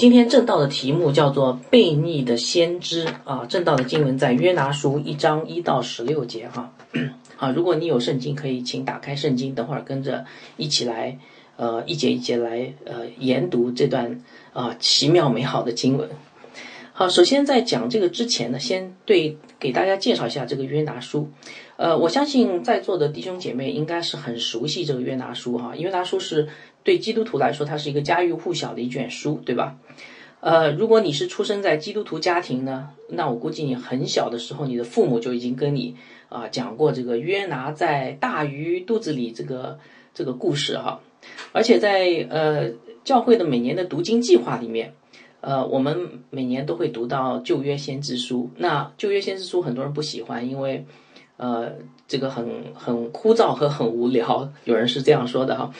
今天正道的题目叫做“悖逆的先知”啊，正道的经文在约拿书一章一到十六节哈。啊，如果你有圣经，可以请打开圣经，等会儿跟着一起来，呃，一节一节来呃研读这段啊奇妙美好的经文。好，首先在讲这个之前呢，先对给大家介绍一下这个约拿书。呃，我相信在座的弟兄姐妹应该是很熟悉这个约拿书哈。约拿书是对基督徒来说，它是一个家喻户晓的一卷书，对吧？呃，如果你是出生在基督徒家庭呢，那我估计你很小的时候，你的父母就已经跟你啊讲过这个约拿在大鱼肚子里这个这个故事哈。而且在呃教会的每年的读经计划里面。呃，我们每年都会读到旧约先知书。那旧约先知书很多人不喜欢，因为，呃，这个很很枯燥和很无聊。有人是这样说的哈。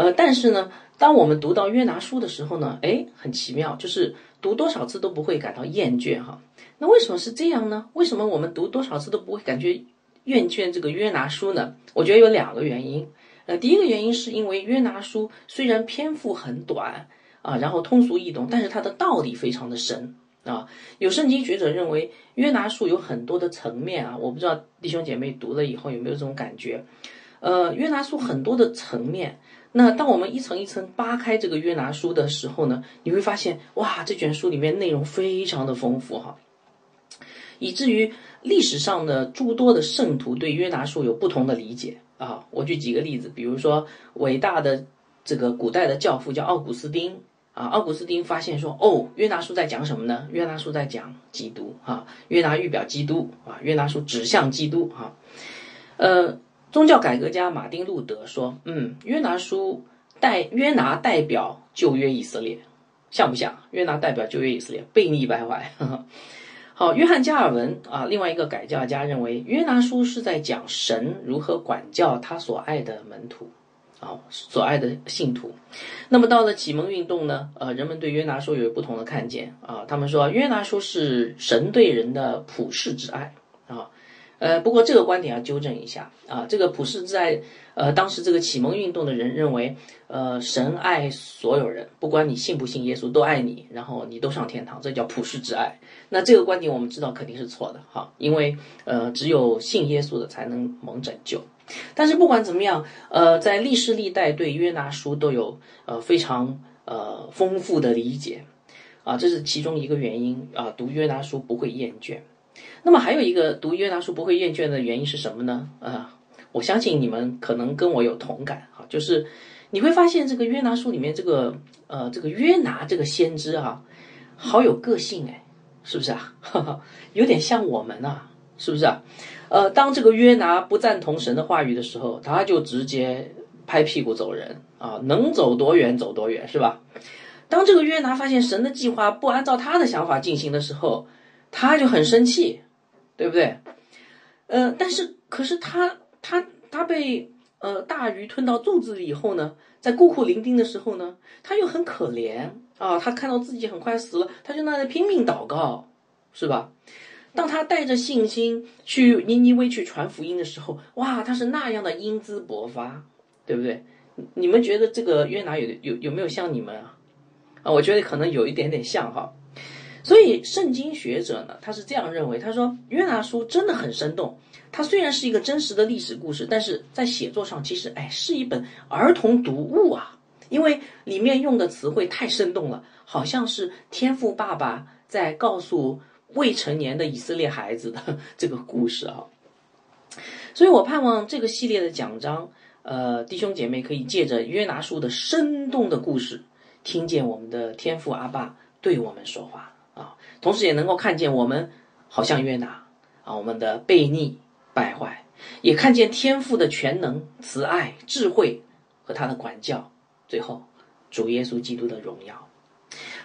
呃，但是呢，当我们读到约拿书的时候呢，哎，很奇妙，就是读多少次都不会感到厌倦哈。那为什么是这样呢？为什么我们读多少次都不会感觉厌倦这个约拿书呢？我觉得有两个原因。呃，第一个原因是因为约拿书虽然篇幅很短。啊，然后通俗易懂，但是它的道理非常的深啊。有圣经学者认为，约拿书有很多的层面啊。我不知道弟兄姐妹读了以后有没有这种感觉？呃，约拿书很多的层面。那当我们一层一层扒开这个约拿书的时候呢，你会发现，哇，这卷书里面内容非常的丰富哈，以至于历史上的诸多的圣徒对约拿书有不同的理解啊。我举几个例子，比如说伟大的这个古代的教父叫奥古斯丁。啊，奥古斯丁发现说，哦，约拿书在讲什么呢？约拿书在讲基督，啊，约拿预表基督，啊，约拿书指向基督，哈，呃，宗教改革家马丁路德说，嗯，约拿书代约拿代表旧约以色列，像不像？约拿代表旧约以色列，悖逆败坏。好，约翰加尔文啊，另外一个改教家认为，约拿书是在讲神如何管教他所爱的门徒。啊，所爱的信徒。那么到了启蒙运动呢？呃，人们对约拿书有不同的看见啊。他们说约拿书是神对人的普世之爱。呃，不过这个观点要纠正一下啊。这个普世之爱，呃，当时这个启蒙运动的人认为，呃，神爱所有人，不管你信不信耶稣，都爱你，然后你都上天堂，这叫普世之爱。那这个观点我们知道肯定是错的哈，因为呃，只有信耶稣的才能蒙拯救。但是不管怎么样，呃，在历世历代对约拿书都有呃非常呃丰富的理解，啊，这是其中一个原因啊，读约拿书不会厌倦。那么还有一个读约拿书不会厌倦的原因是什么呢？啊，我相信你们可能跟我有同感哈，就是你会发现这个约拿书里面这个呃这个约拿这个先知啊，好有个性哎，是不是啊？有点像我们啊，是不是啊？呃，当这个约拿不赞同神的话语的时候，他就直接拍屁股走人啊，能走多远走多远，是吧？当这个约拿发现神的计划不按照他的想法进行的时候，他就很生气，对不对？呃，但是可是他他他被呃大鱼吞到肚子里以后呢，在孤苦伶仃的时候呢，他又很可怜啊，他看到自己很快死了，他就那里拼命祷告，是吧？当他带着信心去尼尼微去传福音的时候，哇，他是那样的英姿勃发，对不对？你们觉得这个约拿有有有没有像你们啊？啊，我觉得可能有一点点像哈。所以圣经学者呢，他是这样认为，他说约拿书真的很生动。它虽然是一个真实的历史故事，但是在写作上其实哎是一本儿童读物啊，因为里面用的词汇太生动了，好像是天赋爸爸在告诉。未成年的以色列孩子的这个故事啊，所以我盼望这个系列的奖章，呃，弟兄姐妹可以借着约拿书的生动的故事，听见我们的天父阿爸对我们说话，同时也能够看见我们好像约拿啊，我们的悖逆败坏，也看见天父的全能、慈爱、智慧和他的管教，最后主耶稣基督的荣耀。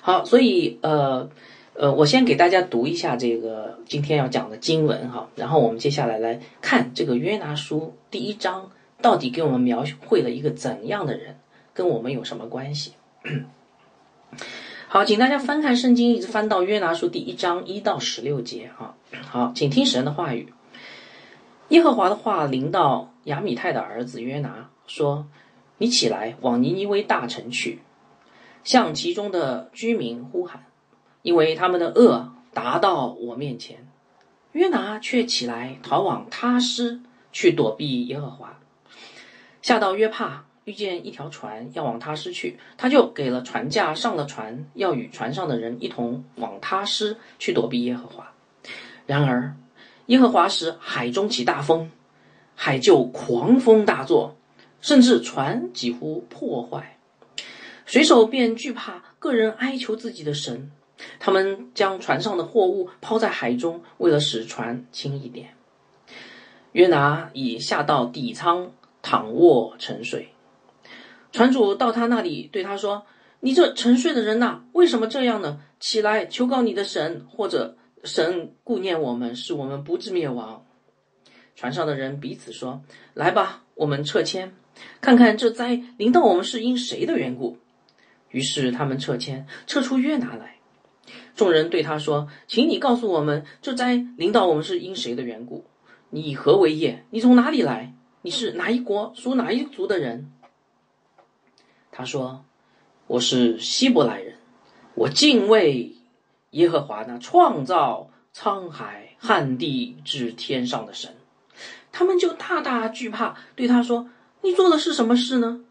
好，所以呃。呃，我先给大家读一下这个今天要讲的经文哈，然后我们接下来来看这个约拿书第一章到底给我们描绘了一个怎样的人，跟我们有什么关系？好，请大家翻看圣经，一直翻到约拿书第一章一到十六节啊。好，请听神的话语。耶和华的话临到亚米泰的儿子约拿说：“你起来往尼尼微大城去。”向其中的居民呼喊，因为他们的恶达到我面前。约拿却起来逃往他施去躲避耶和华。下到约帕，遇见一条船要往他施去，他就给了船价，上了船，要与船上的人一同往他施去躲避耶和华。然而，耶和华使海中起大风，海就狂风大作，甚至船几乎破坏。水手便惧怕，个人哀求自己的神。他们将船上的货物抛在海中，为了使船轻一点。约拿已下到底舱，躺卧沉睡。船主到他那里，对他说：“你这沉睡的人呐，为什么这样呢？起来，求告你的神，或者神顾念我们，使我们不致灭亡。”船上的人彼此说：“来吧，我们撤迁，看看这灾临到我们是因谁的缘故。”于是他们撤迁，撤出约拿来。众人对他说：“请你告诉我们，这灾临到我们是因谁的缘故？你以何为业？你从哪里来？你是哪一国属哪一族的人？”他说：“我是希伯来人，我敬畏耶和华那创造沧海旱地至天上的神。”他们就大大惧怕，对他说：“你做的是什么事呢？”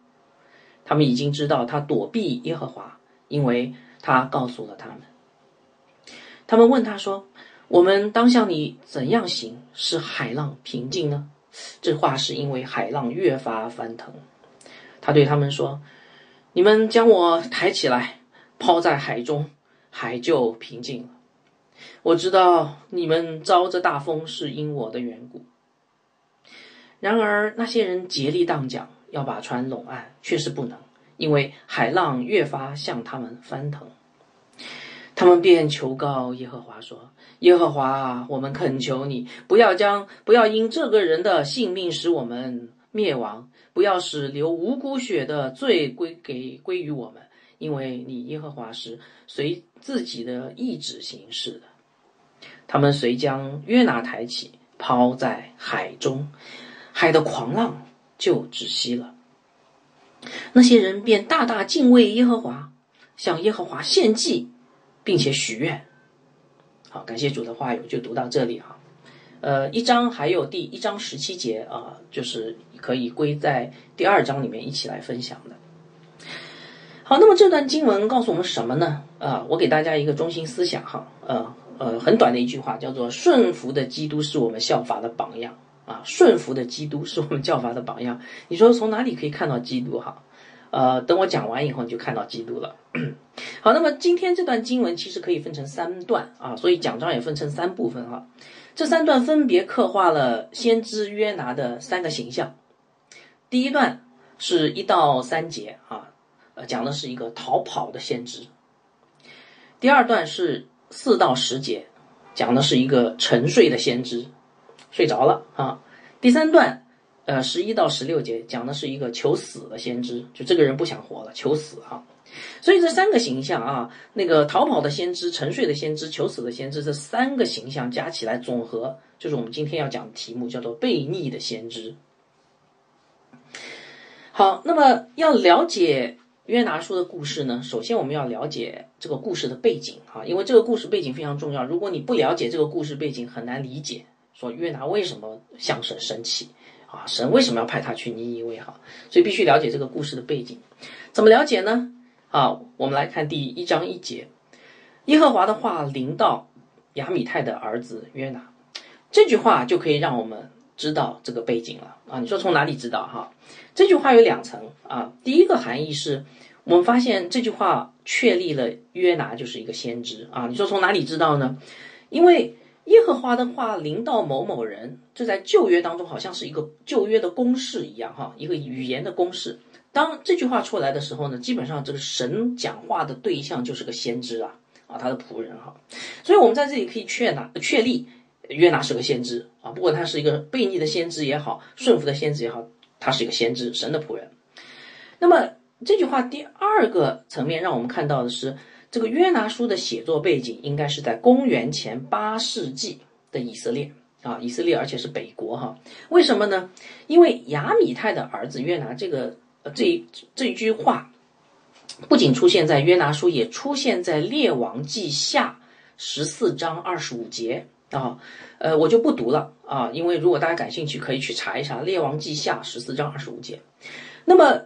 他们已经知道他躲避耶和华，因为他告诉了他们。他们问他说：“我们当向你怎样行，使海浪平静呢？”这话是因为海浪越发翻腾。他对他们说：“你们将我抬起来，抛在海中，海就平静了。我知道你们遭这大风是因我的缘故。”然而那些人竭力荡桨，要把船拢岸，却是不能，因为海浪越发向他们翻腾。他们便求告耶和华说：“耶和华，我们恳求你，不要将不要因这个人的性命使我们灭亡，不要使流无辜血的罪归给归于我们，因为你耶和华是随自己的意志行事的。”他们遂将约拿抬起，抛在海中，海的狂浪就止息了。那些人便大大敬畏耶和华，向耶和华献祭。并且许愿，好，感谢主的话语就读到这里哈。呃，一章还有第一章十七节啊，就是可以归在第二章里面一起来分享的。好，那么这段经文告诉我们什么呢？啊，我给大家一个中心思想哈，呃呃，很短的一句话，叫做“顺服的基督是我们效法的榜样”啊，顺服的基督是我们效法的榜样。你说从哪里可以看到基督哈？呃，等我讲完以后，你就看到基督了。好，那么今天这段经文其实可以分成三段啊，所以讲章也分成三部分哈。这三段分别刻画了先知约拿的三个形象。第一段是一到三节啊，呃，讲的是一个逃跑的先知。第二段是四到十节，讲的是一个沉睡的先知，睡着了啊。第三段。呃，十一到十六节讲的是一个求死的先知，就这个人不想活了，求死啊。所以这三个形象啊，那个逃跑的先知、沉睡的先知、求死的先知，这三个形象加起来总和，就是我们今天要讲的题目，叫做悖逆的先知。好，那么要了解约拿书的故事呢，首先我们要了解这个故事的背景啊，因为这个故事背景非常重要。如果你不了解这个故事背景，很难理解说约拿为什么向神生气。啊，神为什么要派他去尼尼微？哈，所以必须了解这个故事的背景。怎么了解呢？啊，我们来看第一章一节，耶和华的话临到亚米泰的儿子约拿，这句话就可以让我们知道这个背景了。啊，你说从哪里知道？哈，这句话有两层啊。第一个含义是我们发现这句话确立了约拿就是一个先知啊。你说从哪里知道呢？因为。耶和华的话临到某某人，这在旧约当中好像是一个旧约的公式一样，哈，一个语言的公式。当这句话出来的时候呢，基本上这个神讲话的对象就是个先知啊，啊，他的仆人哈。所以我们在这里可以确拿确立约拿是个先知啊，不管他是一个悖逆的先知也好，顺服的先知也好，他是一个先知，神的仆人。那么这句话第二个层面让我们看到的是。这个约拿书的写作背景应该是在公元前八世纪的以色列啊，以色列而且是北国哈。为什么呢？因为亚米泰的儿子约拿这个这这一句话，不仅出现在约拿书，也出现在列王记下十四章二十五节啊。呃，我就不读了啊，因为如果大家感兴趣，可以去查一查列王记下十四章二十五节。那么，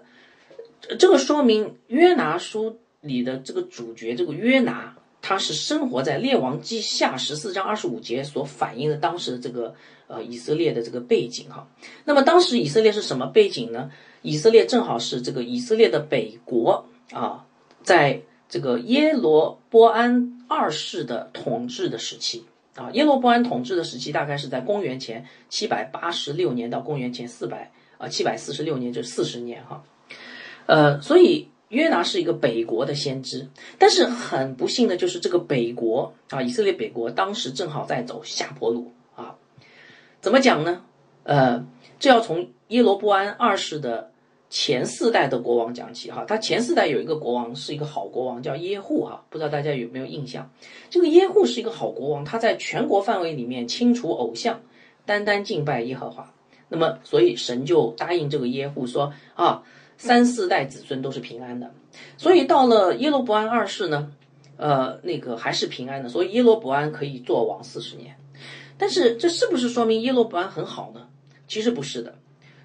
这个说明约拿书里的这个主角这个约拿，他是生活在列王记下十四章二十五节所反映的当时的这个呃以色列的这个背景哈。那么当时以色列是什么背景呢？以色列正好是这个以色列的北国啊，在这个耶罗波安二世的统治的时期。啊，耶罗波安统治的时期大概是在公元前七百八十六年到公元前四百啊七百四十六年，这四十年哈。呃，所以约拿是一个北国的先知，但是很不幸的就是这个北国啊，以色列北国当时正好在走下坡路啊。怎么讲呢？呃，这要从耶罗波安二世的。前四代的国王讲起哈，他前四代有一个国王是一个好国王，叫耶户哈，不知道大家有没有印象？这个耶户是一个好国王，他在全国范围里面清除偶像，单单敬拜耶和华。那么，所以神就答应这个耶户说啊，三四代子孙都是平安的。所以到了耶罗伯安二世呢，呃，那个还是平安的，所以耶罗伯安可以做王四十年。但是这是不是说明耶罗伯安很好呢？其实不是的。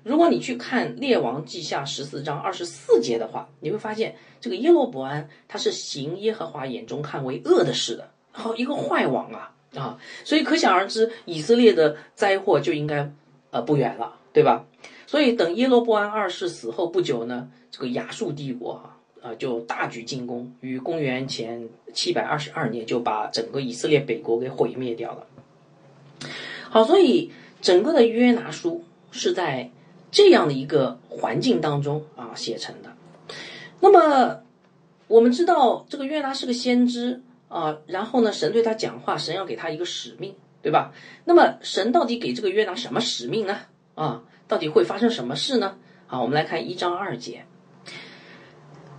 如果你去看《列王记下》十四章二十四节的话，你会发现这个耶罗伯安他是行耶和华眼中看为恶的事的，然后一个坏王啊啊，所以可想而知，以色列的灾祸就应该呃不远了，对吧？所以等耶罗伯安二世死后不久呢，这个亚述帝国啊啊就大举进攻，于公元前七百二十二年就把整个以色列北国给毁灭掉了。好，所以整个的约拿书是在。这样的一个环境当中啊写成的，那么我们知道这个约拿是个先知啊，然后呢，神对他讲话，神要给他一个使命，对吧？那么神到底给这个约拿什么使命呢？啊，到底会发生什么事呢？好，我们来看一章二节，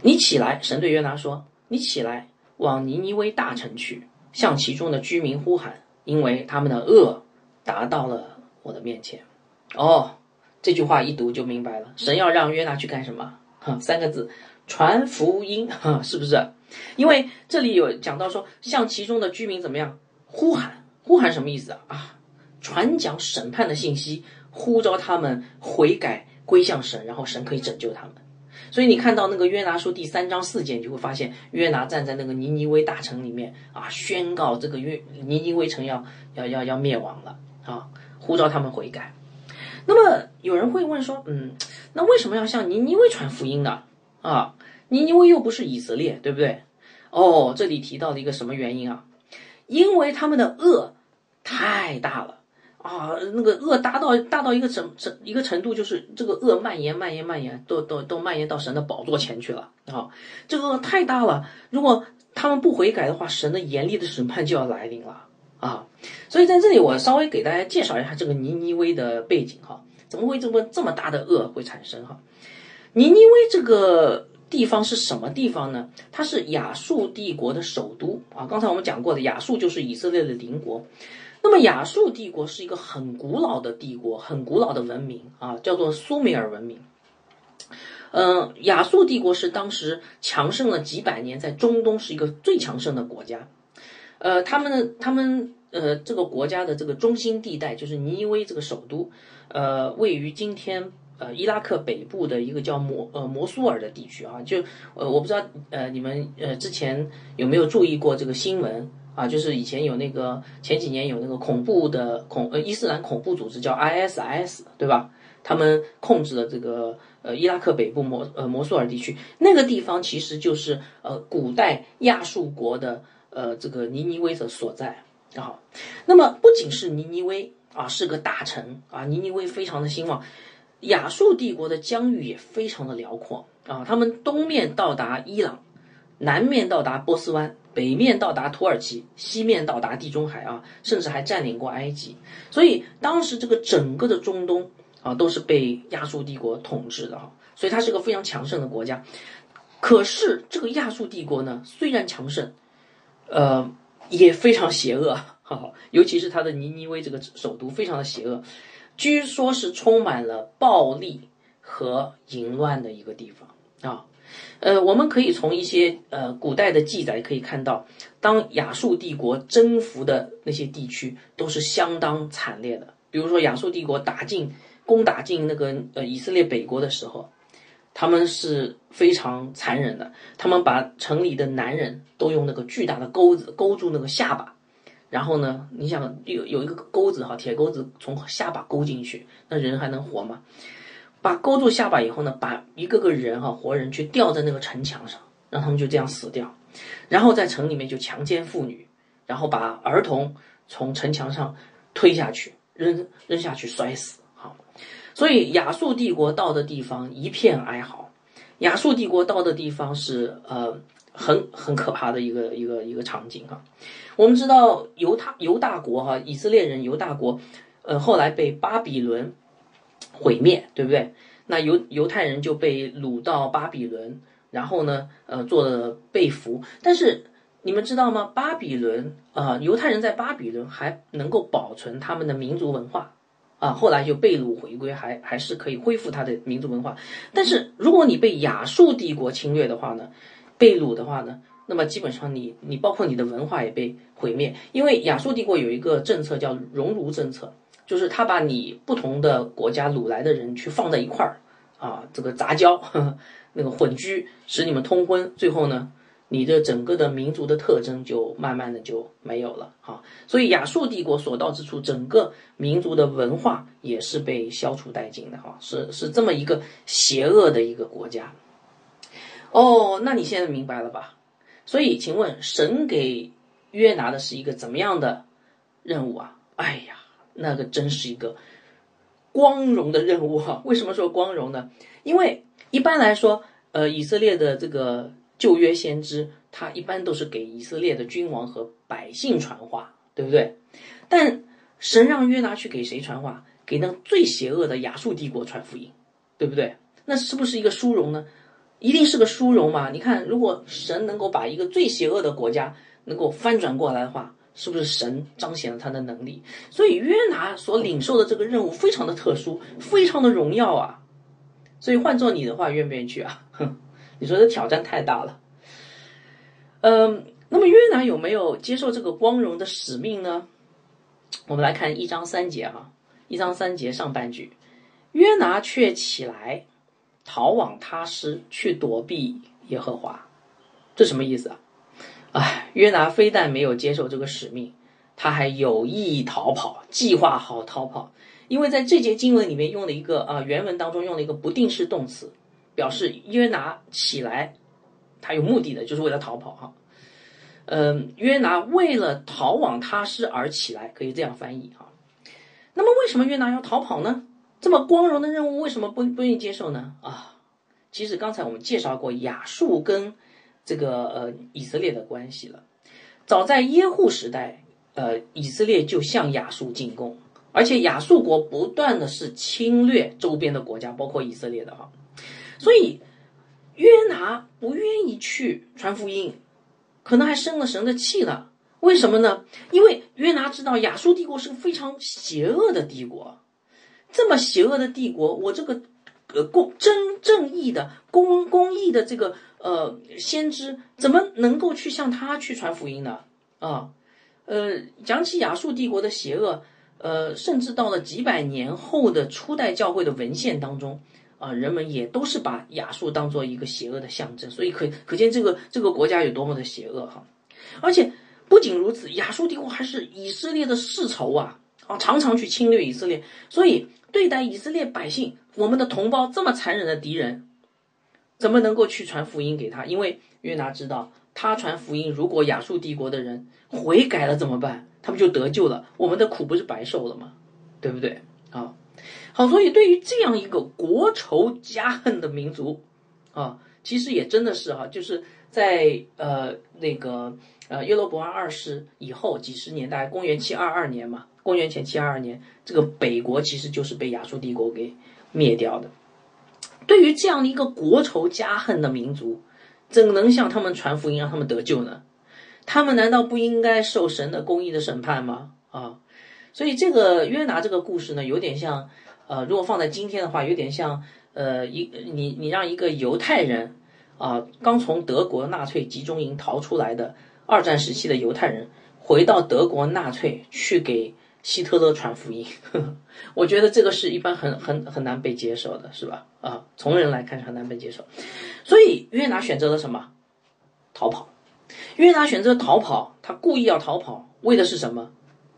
你起来，神对约拿说：“你起来，往尼尼微大城去，向其中的居民呼喊，因为他们的恶达到了我的面前。”哦。这句话一读就明白了，神要让约拿去干什么？哈，三个字，传福音，哈，是不是？因为这里有讲到说，向其中的居民怎么样呼喊？呼喊什么意思啊？啊，传讲审判的信息，呼召他们悔改归向神，然后神可以拯救他们。所以你看到那个约拿书第三章四节，你就会发现约拿站在那个尼尼微大城里面啊，宣告这个约尼尼微城要要要要灭亡了啊，呼召他们悔改。那么有人会问说，嗯，那为什么要向尼尼微传福音呢？啊，尼尼微又不是以色列，对不对？哦，这里提到了一个什么原因啊？因为他们的恶太大了啊，那个恶大到大到一个程程一个程度，就是这个恶蔓延蔓延蔓延，都都都蔓延到神的宝座前去了啊！这个恶太大了，如果他们不悔改的话，神的严厉的审判就要来临了。啊，所以在这里我稍微给大家介绍一下这个尼尼微的背景哈，怎么会这么这么大的恶会产生哈？尼尼微这个地方是什么地方呢？它是亚述帝国的首都啊。刚才我们讲过的，亚述就是以色列的邻国。那么亚述帝国是一个很古老的帝国，很古老的文明啊，叫做苏美尔文明。嗯，亚述帝国是当时强盛了几百年，在中东是一个最强盛的国家。呃，他们他们呃，这个国家的这个中心地带就是尼尼微这个首都，呃，位于今天呃伊拉克北部的一个叫摩呃摩苏尔的地区啊，就呃我不知道呃你们呃之前有没有注意过这个新闻啊？就是以前有那个前几年有那个恐怖的恐呃伊斯兰恐怖组织叫 ISIS 对吧？他们控制了这个呃伊拉克北部摩呃摩苏尔地区，那个地方其实就是呃古代亚述国的。呃，这个尼尼微的所在啊，那么不仅是尼尼微啊，是个大城啊，尼尼微非常的兴旺。亚述帝国的疆域也非常的辽阔啊，他们东面到达伊朗，南面到达波斯湾，北面到达土耳其，西面到达地中海啊，甚至还占领过埃及。所以当时这个整个的中东啊，都是被亚述帝国统治的哈，所以它是个非常强盛的国家。可是这个亚述帝国呢，虽然强盛。呃，也非常邪恶，哈哈，尤其是他的尼尼微这个首都非常的邪恶，据说是充满了暴力和淫乱的一个地方啊。呃，我们可以从一些呃古代的记载可以看到，当亚述帝国征服的那些地区都是相当惨烈的。比如说亚述帝国打进攻打进那个呃以色列北国的时候，他们是非常残忍的，他们把城里的男人都用那个巨大的钩子勾住那个下巴，然后呢，你想有有一个钩子哈，铁钩子从下巴勾进去，那人还能活吗？把勾住下巴以后呢，把一个个人哈活人去吊在那个城墙上，让他们就这样死掉，然后在城里面就强奸妇女，然后把儿童从城墙上推下去，扔扔下去摔死。所以亚述帝国到的地方一片哀嚎，亚述帝国到的地方是呃很很可怕的一个一个一个场景哈。我们知道犹他犹大国哈以色列人犹大国，呃后来被巴比伦。毁灭，对不对？那犹犹太人就被掳到巴比伦，然后呢，呃，做了被俘。但是你们知道吗？巴比伦啊，犹太人在巴比伦还能够保存他们的民族文化啊。后来就被掳回归，还还是可以恢复他的民族文化。但是如果你被亚述帝国侵略的话呢，被掳的话呢，那么基本上你你包括你的文化也被毁灭，因为亚述帝国有一个政策叫熔炉政策。就是他把你不同的国家掳来的人去放在一块儿，啊，这个杂交，呵 呵那个混居，使你们通婚，最后呢，你的整个的民族的特征就慢慢的就没有了，啊，所以亚述帝国所到之处，整个民族的文化也是被消除殆尽的，哈，是是这么一个邪恶的一个国家。哦，那你现在明白了吧？所以，请问神给约拿的是一个怎么样的任务啊？哎呀！那个真是一个光荣的任务哈！为什么说光荣呢？因为一般来说，呃，以色列的这个旧约先知，他一般都是给以色列的君王和百姓传话，对不对？但神让约拿去给谁传话？给那最邪恶的亚述帝国传福音，对不对？那是不是一个殊荣呢？一定是个殊荣嘛？你看，如果神能够把一个最邪恶的国家能够翻转过来的话。是不是神彰显了他的能力？所以约拿所领受的这个任务非常的特殊，非常的荣耀啊！所以换做你的话，愿不愿意去啊？哼，你说这挑战太大了。嗯，那么约拿有没有接受这个光荣的使命呢？我们来看一章三节哈，一章三节上半句，约拿却起来逃往他施去躲避耶和华，这什么意思啊？哎，约拿非但没有接受这个使命，他还有意逃跑，计划好逃跑。因为在这节经文里面用了一个啊，原文当中用了一个不定式动词，表示约拿起来，他有目的的，就是为了逃跑哈。嗯，约拿为了逃往他施而起来，可以这样翻译哈。那么为什么约拿要逃跑呢？这么光荣的任务，为什么不不愿意接受呢？啊，其实刚才我们介绍过亚述跟。这个呃，以色列的关系了。早在耶户时代，呃，以色列就向亚述进攻，而且亚述国不断的是侵略周边的国家，包括以色列的哈。所以约拿不愿意去传福音，可能还生了神的气了。为什么呢？因为约拿知道亚述帝国是个非常邪恶的帝国，这么邪恶的帝国，我这个呃公真正义的公公义的这个。呃，先知怎么能够去向他去传福音呢？啊，呃，讲起亚述帝国的邪恶，呃，甚至到了几百年后的初代教会的文献当中，啊，人们也都是把亚述当做一个邪恶的象征，所以可可见这个这个国家有多么的邪恶哈。而且不仅如此，亚述帝国还是以色列的世仇啊，啊，常常去侵略以色列，所以对待以色列百姓，我们的同胞这么残忍的敌人。怎么能够去传福音给他？因为约拿知道，他传福音，如果亚述帝国的人悔改了怎么办？他们就得救了，我们的苦不是白受了吗？对不对？啊，好，所以对于这样一个国仇家恨的民族，啊，其实也真的是哈，就是在呃那个呃耶罗伯安二世以后几十年代，公元七二二年嘛，公元前七二二年，这个北国其实就是被亚述帝国给灭掉的。对于这样的一个国仇家恨的民族，怎能向他们传福音，让他们得救呢？他们难道不应该受神的公义的审判吗？啊，所以这个约拿这个故事呢，有点像，呃，如果放在今天的话，有点像，呃，一你你让一个犹太人，啊，刚从德国纳粹集中营逃出来的二战时期的犹太人，回到德国纳粹去给希特勒传福音。我觉得这个是一般很很很难被接受的，是吧？啊，从人来看是很难被接受。所以约拿选择了什么？逃跑。约拿选择逃跑，他故意要逃跑，为的是什么？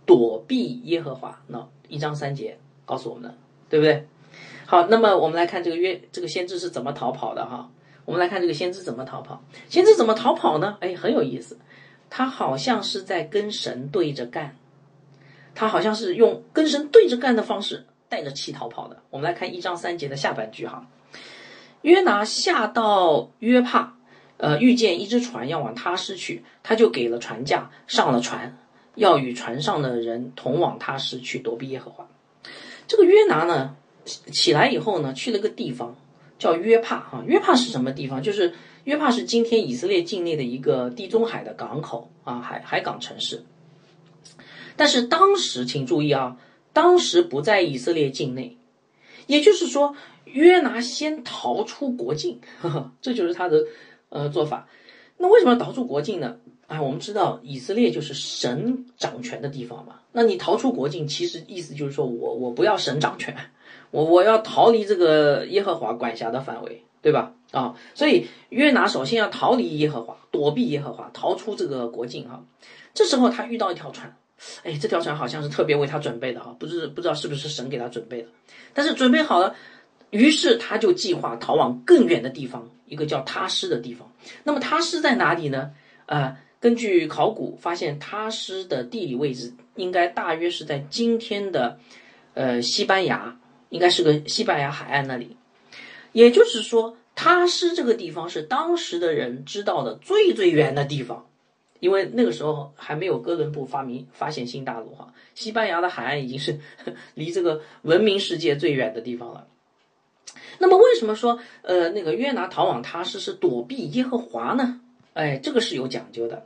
躲避耶和华。那一章三节告诉我们的，对不对？好，那么我们来看这个约这个先知是怎么逃跑的哈。我们来看这个先知怎么逃跑。先知怎么逃跑呢？哎，很有意思，他好像是在跟神对着干，他好像是用跟神对着干的方式带着气逃跑的。我们来看一章三节的下半句哈。约拿下到约帕，呃，遇见一只船要往他施去，他就给了船价，上了船，要与船上的人同往他施去躲避耶和华。这个约拿呢？起来以后呢，去了个地方叫约帕啊。约帕是什么地方？就是约帕是今天以色列境内的一个地中海的港口啊，海海港城市。但是当时请注意啊，当时不在以色列境内，也就是说，约拿先逃出国境，呵 呵这就是他的呃做法。那为什么要逃出国境呢？哎，我们知道以色列就是神掌权的地方嘛。那你逃出国境，其实意思就是说我我不要神掌权。我我要逃离这个耶和华管辖的范围，对吧？啊，所以约拿首先要逃离耶和华，躲避耶和华，逃出这个国境哈。这时候他遇到一条船，哎，这条船好像是特别为他准备的哈，不是不知道是不是神给他准备的，但是准备好了，于是他就计划逃往更远的地方，一个叫他施的地方。那么他施在哪里呢？啊，根据考古发现，他施的地理位置应该大约是在今天的呃西班牙。应该是个西班牙海岸那里，也就是说，他施这个地方是当时的人知道的最最远的地方，因为那个时候还没有哥伦布发明发现新大陆哈，西班牙的海岸已经是离这个文明世界最远的地方了。那么为什么说呃那个约拿逃往他施是躲避耶和华呢？哎，这个是有讲究的，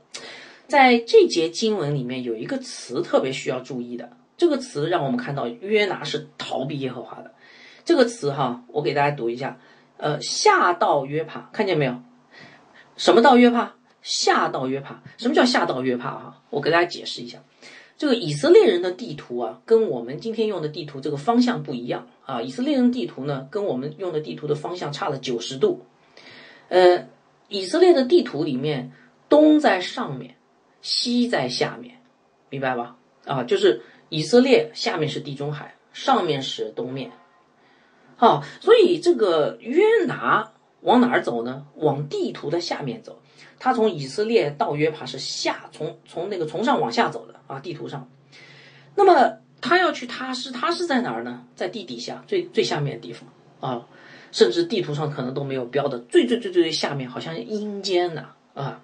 在这节经文里面有一个词特别需要注意的。这个词让我们看到约拿是逃避耶和华的。这个词哈，我给大家读一下。呃，下到约帕，看见没有？什么到约帕？下到约帕。什么叫下到约帕？哈，我给大家解释一下。这个以色列人的地图啊，跟我们今天用的地图这个方向不一样啊。以色列人地图呢，跟我们用的地图的方向差了九十度。呃，以色列的地图里面，东在上面，西在下面，明白吧？啊，就是。以色列下面是地中海，上面是东面，好，所以这个约拿往哪儿走呢？往地图的下面走。他从以色列到约帕是下，从从那个从上往下走的啊，地图上。那么他要去他是他是在哪儿呢？在地底下最最下面的地方啊，甚至地图上可能都没有标的最最最最最下面，好像阴间呢啊。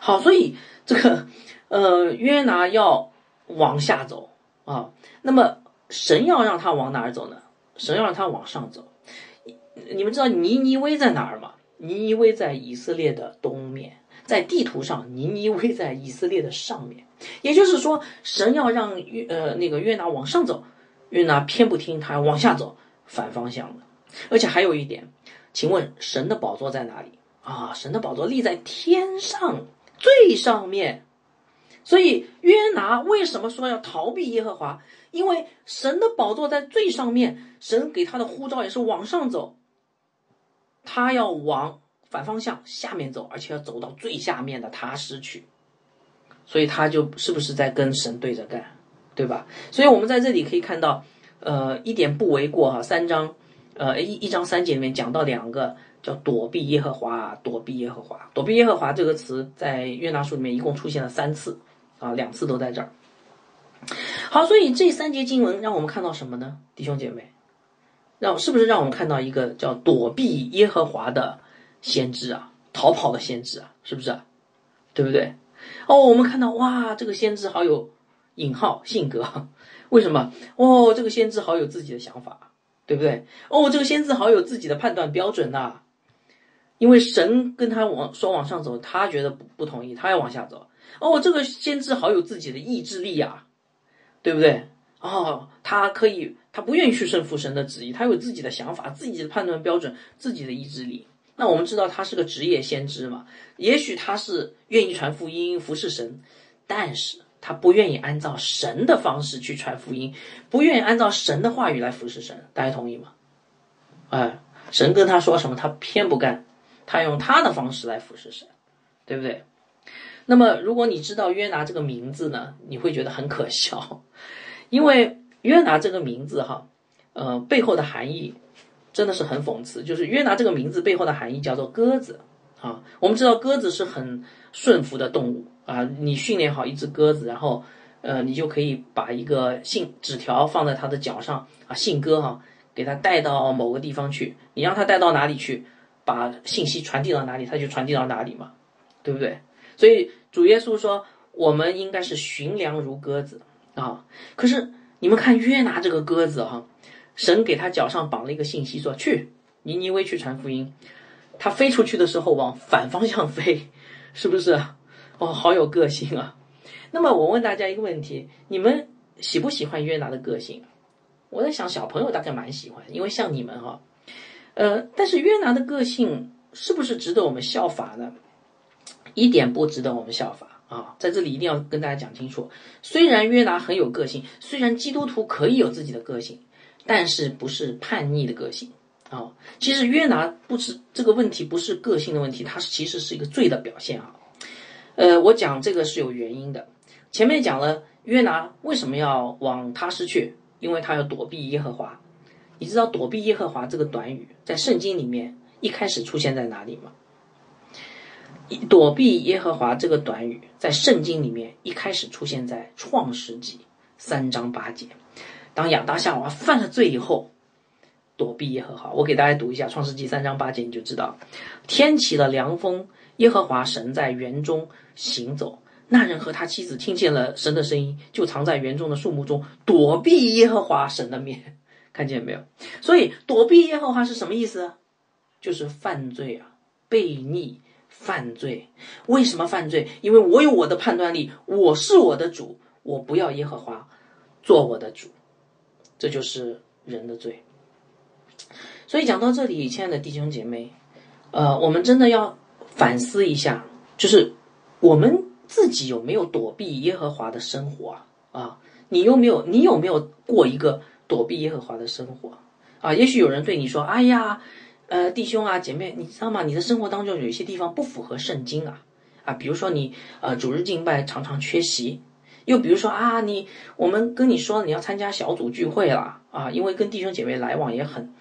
好，所以这个呃约拿要往下走。啊，那么神要让他往哪儿走呢？神要让他往上走。你们知道尼尼微在哪儿吗？尼尼微在以色列的东面，在地图上，尼尼微在以色列的上面。也就是说，神要让约呃那个约拿往上走，约拿偏不听，他要往下走，反方向的。而且还有一点，请问神的宝座在哪里啊？神的宝座立在天上最上面。所以约拿为什么说要逃避耶和华？因为神的宝座在最上面，神给他的呼召也是往上走，他要往反方向下面走，而且要走到最下面的他失去，所以他就是不是在跟神对着干，对吧？所以我们在这里可以看到，呃，一点不为过哈。三章，呃，一一章三节里面讲到两个叫躲避耶和华，躲避耶和华，躲避耶和华这个词在约拿书里面一共出现了三次。啊，两次都在这儿。好，所以这三节经文让我们看到什么呢？弟兄姐妹，让是不是让我们看到一个叫躲避耶和华的先知啊，逃跑的先知啊，是不是？对不对？哦，我们看到哇，这个先知好有引号性格，为什么？哦，这个先知好有自己的想法，对不对？哦，这个先知好有自己的判断标准呐，因为神跟他往说往上走，他觉得不不同意，他要往下走。哦，这个先知好有自己的意志力呀，对不对？哦，他可以，他不愿意去顺服神的旨意，他有自己的想法、自己的判断标准、自己的意志力。那我们知道他是个职业先知嘛，也许他是愿意传福音、服侍神，但是他不愿意按照神的方式去传福音，不愿意按照神的话语来服侍神。大家同意吗？哎，神跟他说什么，他偏不干，他用他的方式来服侍神，对不对？那么，如果你知道约拿这个名字呢，你会觉得很可笑，因为约拿这个名字哈，呃，背后的含义。真的是很讽刺，就是约拿这个名字背后的含义叫做鸽子啊。我们知道鸽子是很顺服的动物啊，你训练好一只鸽子，然后呃，你就可以把一个信纸条放在它的脚上啊，信鸽哈，给它带到某个地方去。你让它带到哪里去，把信息传递到哪里，它就传递到哪里嘛，对不对？所以主耶稣说，我们应该是寻良如鸽子啊。可是你们看约拿这个鸽子哈。神给他脚上绑了一个信息，说去尼尼微去传福音。他飞出去的时候往反方向飞，是不是？哦，好有个性啊！那么我问大家一个问题：你们喜不喜欢约拿的个性？我在想，小朋友大概蛮喜欢，因为像你们哈，呃，但是约拿的个性是不是值得我们效法呢？一点不值得我们效法啊！在这里一定要跟大家讲清楚：虽然约拿很有个性，虽然基督徒可以有自己的个性。但是不是叛逆的个性啊？其实约拿不是这个问题，不是个性的问题，它其实是一个罪的表现啊。呃，我讲这个是有原因的。前面讲了约拿为什么要往他失去，因为他要躲避耶和华。你知道躲避耶和华这个短语在圣经里面一开始出现在哪里吗？躲避耶和华这个短语在圣经里面一开始出现在创世纪三章八节。当亚当夏娃犯了罪以后，躲避耶和华。我给大家读一下《创世纪》三章八节，你就知道：天起了凉风，耶和华神在园中行走。那人和他妻子听见了神的声音，就藏在园中的树木中，躲避耶和华神的面。看见没有？所以躲避耶和华是什么意思？就是犯罪啊，悖逆犯罪。为什么犯罪？因为我有我的判断力，我是我的主，我不要耶和华做我的主。这就是人的罪，所以讲到这里，亲爱的弟兄姐妹，呃，我们真的要反思一下，就是我们自己有没有躲避耶和华的生活啊？啊，你有没有？你有没有过一个躲避耶和华的生活啊？也许有人对你说：“哎呀，呃，弟兄啊，姐妹，你知道吗？你的生活当中有一些地方不符合圣经啊，啊，比如说你呃，主日敬拜常常缺席。”又比如说啊，你我们跟你说你要参加小组聚会了啊，因为跟弟兄姐妹来往也很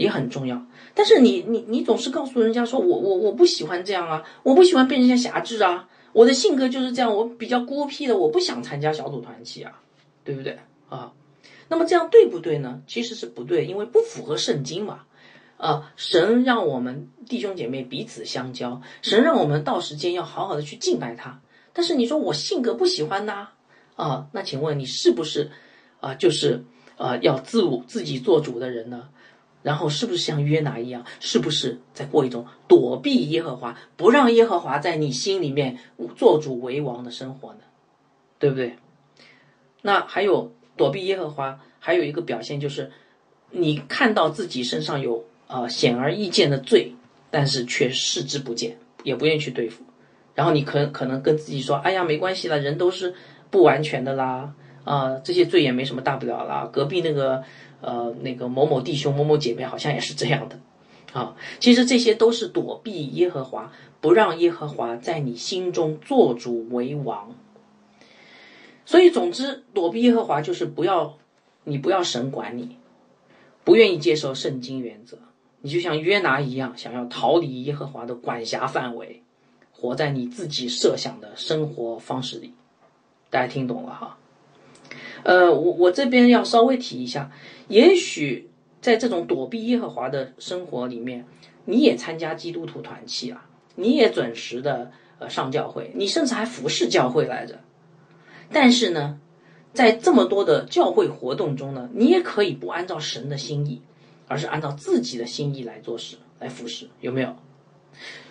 也很重要。但是你你你总是告诉人家说我我我不喜欢这样啊，我不喜欢被人家辖制啊，我的性格就是这样，我比较孤僻的，我不想参加小组团契啊，对不对啊？那么这样对不对呢？其实是不对，因为不符合圣经嘛。啊，神让我们弟兄姐妹彼此相交，神让我们到时间要好好的去敬拜他。但是你说我性格不喜欢呐？啊，那请问你是不是啊？就是啊，要自我自己做主的人呢？然后是不是像约拿一样，是不是在过一种躲避耶和华，不让耶和华在你心里面做主为王的生活呢？对不对？那还有躲避耶和华，还有一个表现就是，你看到自己身上有啊显而易见的罪，但是却视之不见，也不愿意去对付。然后你可可能跟自己说：“哎呀，没关系了，人都是。”不完全的啦，啊，这些罪也没什么大不了啦。隔壁那个，呃，那个某某弟兄、某某姐妹好像也是这样的，啊，其实这些都是躲避耶和华，不让耶和华在你心中做主为王。所以，总之，躲避耶和华就是不要你不要神管你，不愿意接受圣经原则，你就像约拿一样，想要逃离耶和华的管辖范围，活在你自己设想的生活方式里。大家听懂了哈？呃，我我这边要稍微提一下，也许在这种躲避耶和华的生活里面，你也参加基督徒团契啊，你也准时的呃上教会，你甚至还服侍教会来着。但是呢，在这么多的教会活动中呢，你也可以不按照神的心意，而是按照自己的心意来做事来服侍，有没有？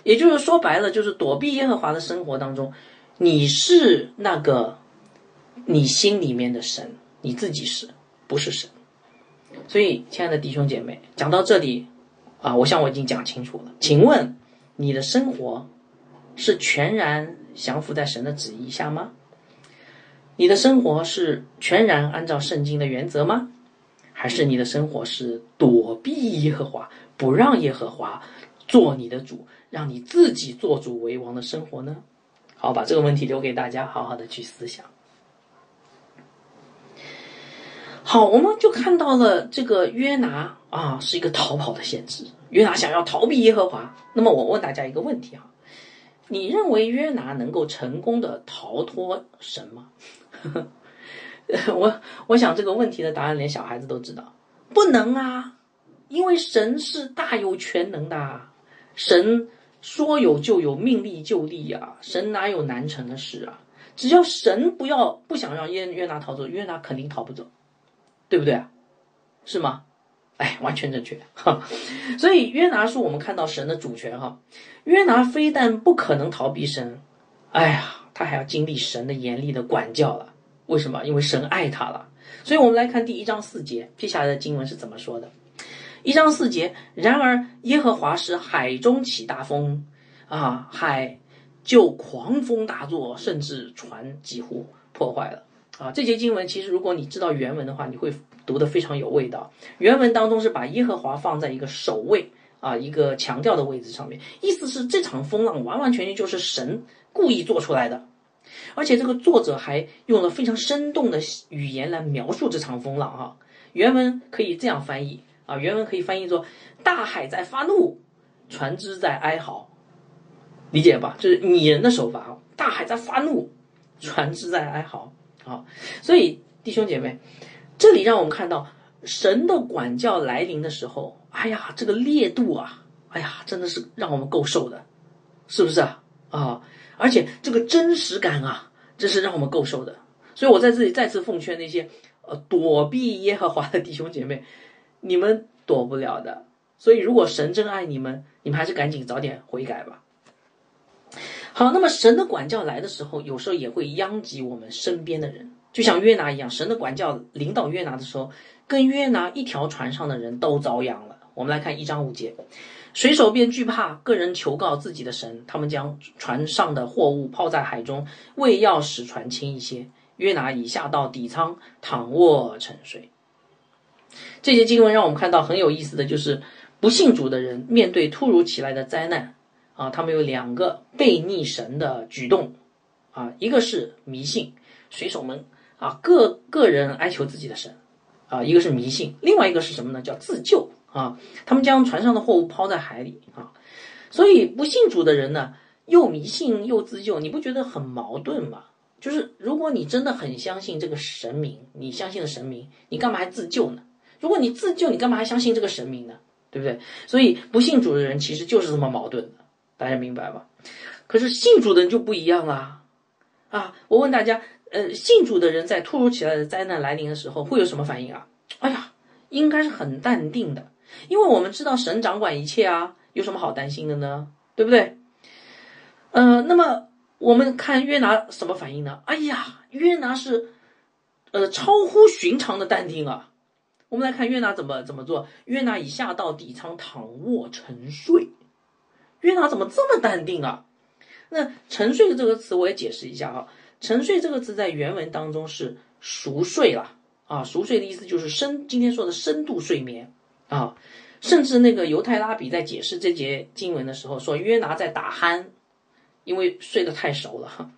也就是说白了，就是躲避耶和华的生活当中，你是那个。你心里面的神，你自己是不是神？所以，亲爱的弟兄姐妹，讲到这里，啊，我想我已经讲清楚了。请问你的生活是全然降服在神的旨意下吗？你的生活是全然按照圣经的原则吗？还是你的生活是躲避耶和华，不让耶和华做你的主，让你自己做主为王的生活呢？好，把这个问题留给大家，好好的去思想。好，我们就看到了这个约拿啊，是一个逃跑的先知。约拿想要逃避耶和华。那么我问大家一个问题啊，你认为约拿能够成功的逃脱神吗？我我想这个问题的答案连小孩子都知道，不能啊，因为神是大有全能的，神说有就有，命立就立啊，神哪有难成的事啊？只要神不要不想让约约拿逃走，约拿肯定逃不走。对不对啊？是吗？哎，完全正确。哈，所以约拿书我们看到神的主权哈。约拿非但不可能逃避神，哎呀，他还要经历神的严厉的管教了。为什么？因为神爱他了。所以我们来看第一章四节，接下来的经文是怎么说的？一章四节，然而耶和华使海中起大风，啊，海就狂风大作，甚至船几乎破坏了。啊，这节经文其实如果你知道原文的话，你会读得非常有味道。原文当中是把耶和华放在一个首位啊，一个强调的位置上面，意思是这场风浪完完全全就是神故意做出来的，而且这个作者还用了非常生动的语言来描述这场风浪啊。原文可以这样翻译啊，原文可以翻译作大海在发怒，船只在哀嚎，理解吧？就是拟人的手法啊，大海在发怒，船只在哀嚎。好，所以弟兄姐妹，这里让我们看到神的管教来临的时候，哎呀，这个烈度啊，哎呀，真的是让我们够受的，是不是啊？啊，而且这个真实感啊，真是让我们够受的。所以我在这里再次奉劝那些呃躲避耶和华的弟兄姐妹，你们躲不了的。所以如果神真爱你们，你们还是赶紧早点悔改吧。好，那么神的管教来的时候，有时候也会殃及我们身边的人，就像约拿一样。神的管教领导约拿的时候，跟约拿一条船上的人都遭殃了。我们来看一章五节，水手便惧怕，个人求告自己的神，他们将船上的货物抛在海中，为要使船轻一些。约拿已下到底舱，躺卧沉睡。这些经文让我们看到很有意思的就是，不信主的人面对突如其来的灾难。啊，他们有两个背逆神的举动，啊，一个是迷信，水手们啊，个个人哀求自己的神，啊，一个是迷信，另外一个是什么呢？叫自救啊，他们将船上的货物抛在海里啊，所以不信主的人呢，又迷信又自救，你不觉得很矛盾吗？就是如果你真的很相信这个神明，你相信的神明，你干嘛还自救呢？如果你自救，你干嘛还相信这个神明呢？对不对？所以不信主的人其实就是这么矛盾。大家明白吧？可是信主的人就不一样啦，啊！我问大家，呃，信主的人在突如其来的灾难来临的时候会有什么反应啊？哎呀，应该是很淡定的，因为我们知道神掌管一切啊，有什么好担心的呢？对不对？呃，那么我们看约拿什么反应呢？哎呀，约拿是，呃，超乎寻常的淡定啊！我们来看约拿怎么怎么做，约拿已下到底舱躺卧沉睡。约拿怎么这么淡定啊？那沉睡这个词我也解释一下哈。沉睡这个词在原文当中是熟睡了啊，熟睡的意思就是深，今天说的深度睡眠啊。甚至那个犹太拉比在解释这节经文的时候说，约拿在打鼾，因为睡得太熟了。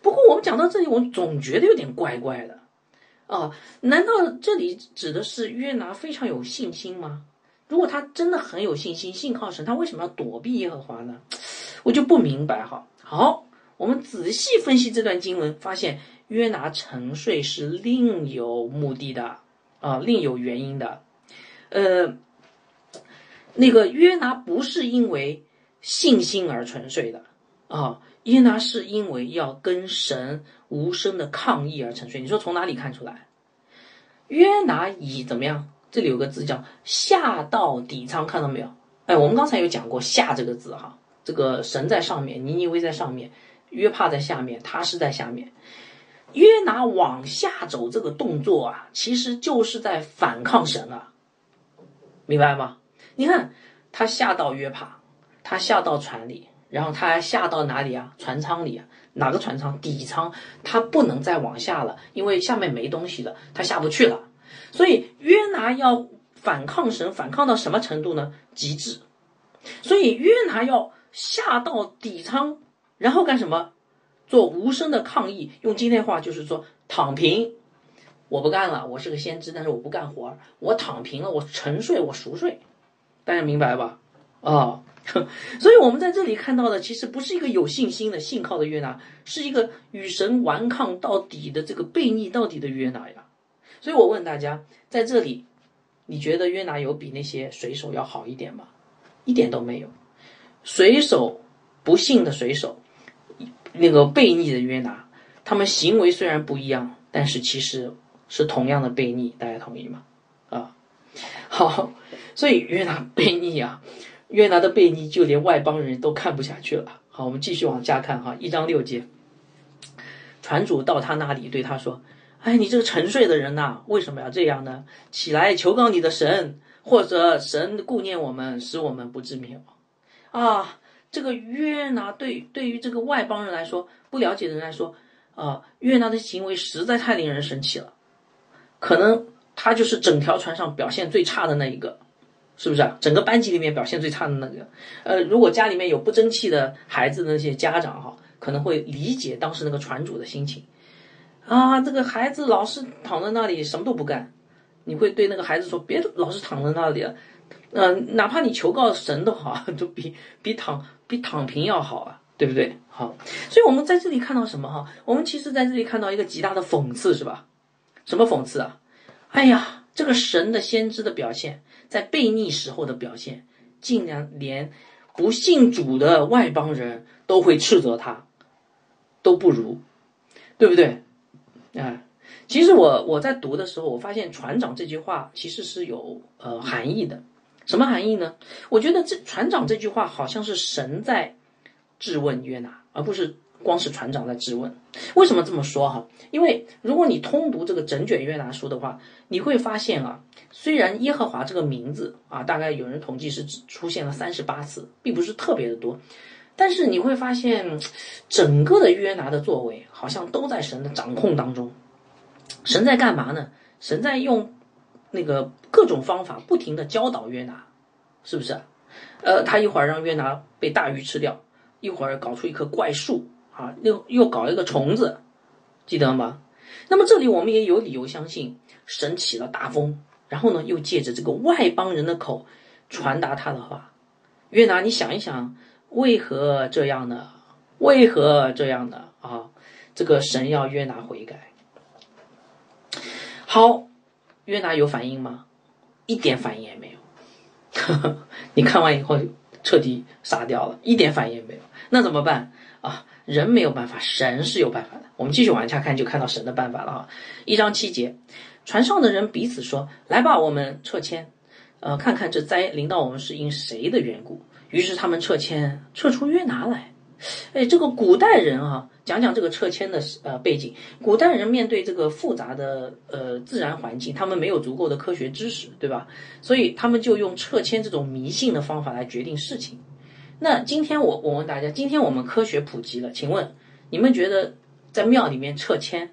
不过我们讲到这里，我总觉得有点怪怪的啊。难道这里指的是约拿非常有信心吗？如果他真的很有信心，信靠神，他为什么要躲避耶和华呢？我就不明白哈。好，我们仔细分析这段经文，发现约拿沉睡是另有目的的啊，另有原因的。呃，那个约拿不是因为信心而沉睡的啊，约拿是因为要跟神无声的抗议而沉睡。你说从哪里看出来？约拿以怎么样？这里有个字叫下到底仓，看到没有？哎，我们刚才有讲过下这个字哈，这个神在上面，尼尼微在上面，约帕在下面，他是在下面。约拿往下走这个动作啊，其实就是在反抗神啊，明白吗？你看他下到约帕，他下到船里，然后他下到哪里啊？船舱里啊？哪个船舱？底舱，他不能再往下了，因为下面没东西了，他下不去了。所以约拿要反抗神，反抗到什么程度呢？极致。所以约拿要下到底仓，然后干什么？做无声的抗议。用今天话就是说躺平。我不干了，我是个先知，但是我不干活儿，我躺平了，我沉睡，我熟睡，大家明白吧？啊，所以我们在这里看到的，其实不是一个有信心的信靠的约拿，是一个与神顽抗到底的这个悖逆到底的约拿呀。所以我问大家，在这里，你觉得约拿有比那些水手要好一点吗？一点都没有。水手不幸的水手，那个悖逆的约拿，他们行为虽然不一样，但是其实。是同样的悖逆，大家同意吗？啊，好，所以约拿悖逆啊，约拿的悖逆就连外邦人都看不下去了。好，我们继续往下看哈，一章六节，船主到他那里对他说：“哎，你这个沉睡的人呐，为什么要这样呢？起来求告你的神，或者神顾念我们，使我们不致灭亡。”啊，这个约拿对对于这个外邦人来说，不了解的人来说，啊，约拿的行为实在太令人生气了。可能他就是整条船上表现最差的那一个，是不是啊？整个班级里面表现最差的那个。呃，如果家里面有不争气的孩子的那些家长哈，可能会理解当时那个船主的心情。啊，这个孩子老是躺在那里什么都不干，你会对那个孩子说：别老是躺在那里了，嗯，哪怕你求告神都好，都比比躺比躺平要好啊，对不对？好，所以我们在这里看到什么哈？我们其实在这里看到一个极大的讽刺，是吧？什么讽刺啊？哎呀，这个神的先知的表现，在悖逆时候的表现，竟然连不信主的外邦人都会斥责他，都不如，对不对？啊，其实我我在读的时候，我发现船长这句话其实是有呃含义的。什么含义呢？我觉得这船长这句话好像是神在质问约拿，而不是。光是船长在质问，为什么这么说哈？因为如果你通读这个整卷约拿书的话，你会发现啊，虽然耶和华这个名字啊，大概有人统计是出现了三十八次，并不是特别的多，但是你会发现，整个的约拿的作为好像都在神的掌控当中。神在干嘛呢？神在用那个各种方法不停的教导约拿，是不是？呃，他一会儿让约拿被大鱼吃掉，一会儿搞出一棵怪树。啊，又又搞一个虫子，记得吗？那么这里我们也有理由相信神起了大风，然后呢，又借着这个外邦人的口传达他的话。约拿，你想一想，为何这样呢？为何这样呢？啊，这个神要约拿悔改。好，约拿有反应吗？一点反应也没有。你看完以后彻底傻掉了，一点反应也没有。那怎么办啊？人没有办法，神是有办法的。我们继续往下看，就看到神的办法了啊！一章七节，船上的人彼此说：“来吧，我们撤迁，呃，看看这灾临到我们是因谁的缘故。”于是他们撤迁，撤出约拿来。哎，这个古代人啊，讲讲这个撤迁的呃背景。古代人面对这个复杂的呃自然环境，他们没有足够的科学知识，对吧？所以他们就用撤迁这种迷信的方法来决定事情。那今天我我问大家，今天我们科学普及了，请问你们觉得在庙里面撤签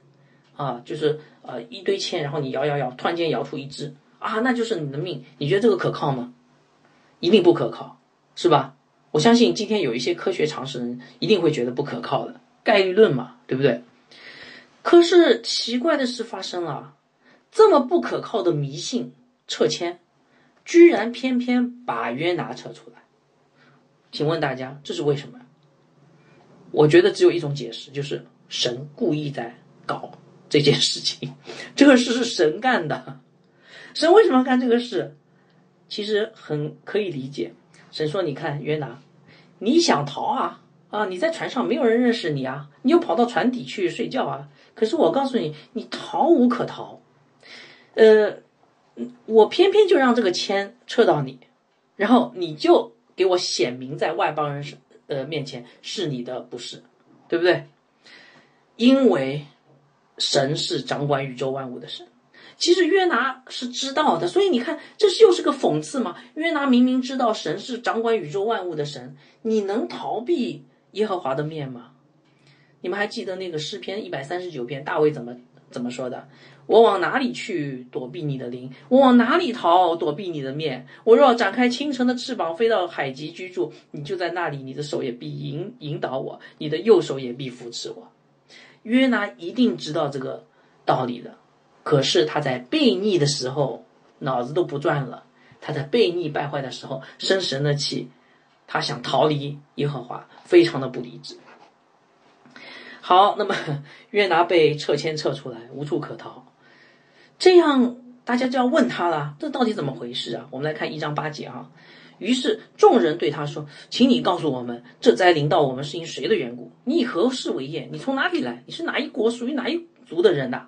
啊，就是呃一堆签，然后你摇摇摇，突然间摇出一只啊，那就是你的命，你觉得这个可靠吗？一定不可靠，是吧？我相信今天有一些科学常识人一定会觉得不可靠的，概率论嘛，对不对？可是奇怪的事发生了，这么不可靠的迷信撤签，居然偏偏把约拿撤出来。请问大家，这是为什么？我觉得只有一种解释，就是神故意在搞这件事情。这个事是神干的。神为什么要干这个事？其实很可以理解。神说：“你看约拿，你想逃啊啊！你在船上没有人认识你啊，你又跑到船底去睡觉啊。可是我告诉你，你逃无可逃。呃，我偏偏就让这个签撤到你，然后你就。”给我显明在外邦人呃面前是你的不是，对不对？因为神是掌管宇宙万物的神。其实约拿是知道的，所以你看，这是又是个讽刺嘛。约拿明明知道神是掌管宇宙万物的神，你能逃避耶和华的面吗？你们还记得那个诗篇一百三十九篇，大卫怎么怎么说的？我往哪里去躲避你的灵？我往哪里逃躲避你的面？我若展开清晨的翅膀，飞到海极居住，你就在那里，你的手也必引引导我，你的右手也必扶持我。约拿一定知道这个道理的，可是他在悖逆的时候脑子都不转了。他在悖逆败坏的时候生神的气，他想逃离耶和华，非常的不理智。好，那么约拿被撤迁撤出来，无处可逃。这样大家就要问他了，这到底怎么回事啊？我们来看一章八节啊。于是众人对他说：“请你告诉我们，这灾临到我们是因谁的缘故？你以何事为业？你从哪里来？你是哪一国？属于哪一族的人呐？”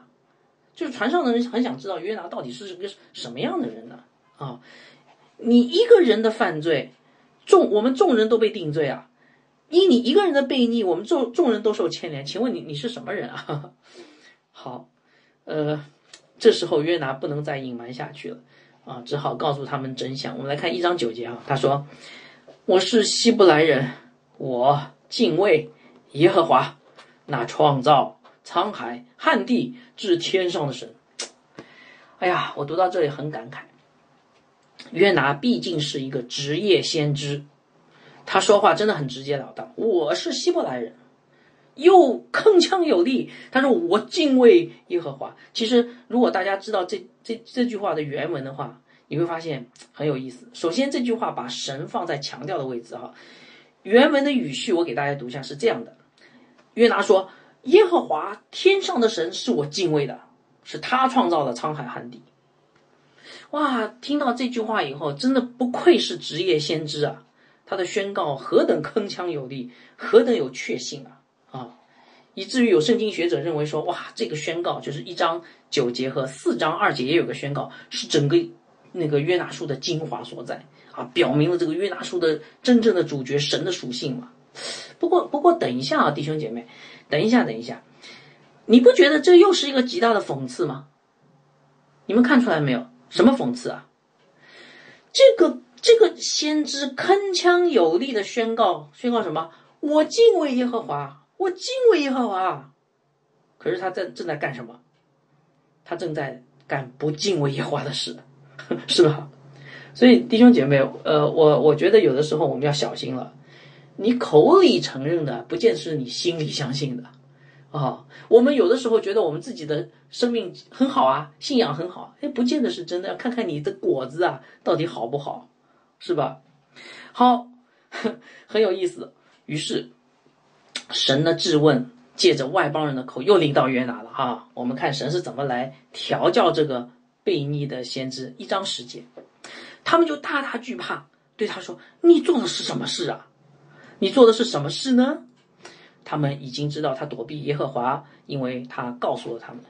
就是船上的人很想知道约拿到底是个什么样的人呢？啊，你一个人的犯罪，众我们众人都被定罪啊，因你一个人的悖逆，我们众众人都受牵连。请问你你是什么人啊？好，呃。这时候约拿不能再隐瞒下去了，啊，只好告诉他们真相。我们来看一章九节啊，他说：“我是希伯来人，我敬畏耶和华，那创造沧海旱地至天上的神。”哎呀，我读到这里很感慨。约拿毕竟是一个职业先知，他说话真的很直截了当。我是希伯来人。又铿锵有力，他说：“我敬畏耶和华。”其实，如果大家知道这这这句话的原文的话，你会发现很有意思。首先，这句话把神放在强调的位置哈。原文的语序我给大家读一下，是这样的：约拿说：“耶和华天上的神是我敬畏的，是他创造了沧海旱地。”哇！听到这句话以后，真的不愧是职业先知啊！他的宣告何等铿锵有力，何等有确信啊！啊，以至于有圣经学者认为说，哇，这个宣告就是一章九节和四章二节也有个宣告，是整个那个约拿书的精华所在啊，表明了这个约拿书的真正的主角神的属性嘛。不过，不过等一下啊，弟兄姐妹，等一下，等一下，你不觉得这又是一个极大的讽刺吗？你们看出来没有？什么讽刺啊？这个这个先知铿锵有力的宣告，宣告什么？我敬畏耶和华。我敬畏耶和华，可是他在正在干什么？他正在干不敬畏耶和华的事，是吧？所以弟兄姐妹，呃，我我觉得有的时候我们要小心了。你口里承认的，不见是你心里相信的啊。我们有的时候觉得我们自己的生命很好啊，信仰很好，哎，不见得是真的。要看看你的果子啊，到底好不好，是吧？好，很有意思。于是。神的质问借着外邦人的口又临到约拿了哈，我们看神是怎么来调教这个悖逆的先知。一章十节，他们就大大惧怕，对他说：“你做的是什么事啊？你做的是什么事呢？”他们已经知道他躲避耶和华，因为他告诉了他们。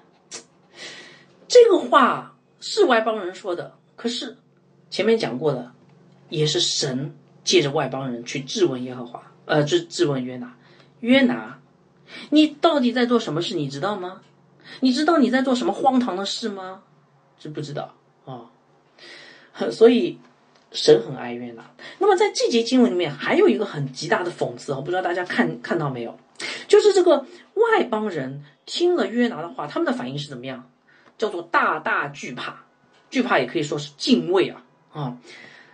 这个话是外邦人说的，可是前面讲过的，也是神借着外邦人去质问耶和华，呃，质质问约拿。约拿，你到底在做什么事？你知道吗？你知道你在做什么荒唐的事吗？知不知道啊？所以神很爱约拿。那么在这节经文里面还有一个很极大的讽刺，我不知道大家看看到没有？就是这个外邦人听了约拿的话，他们的反应是怎么样？叫做大大惧怕，惧怕也可以说是敬畏啊啊！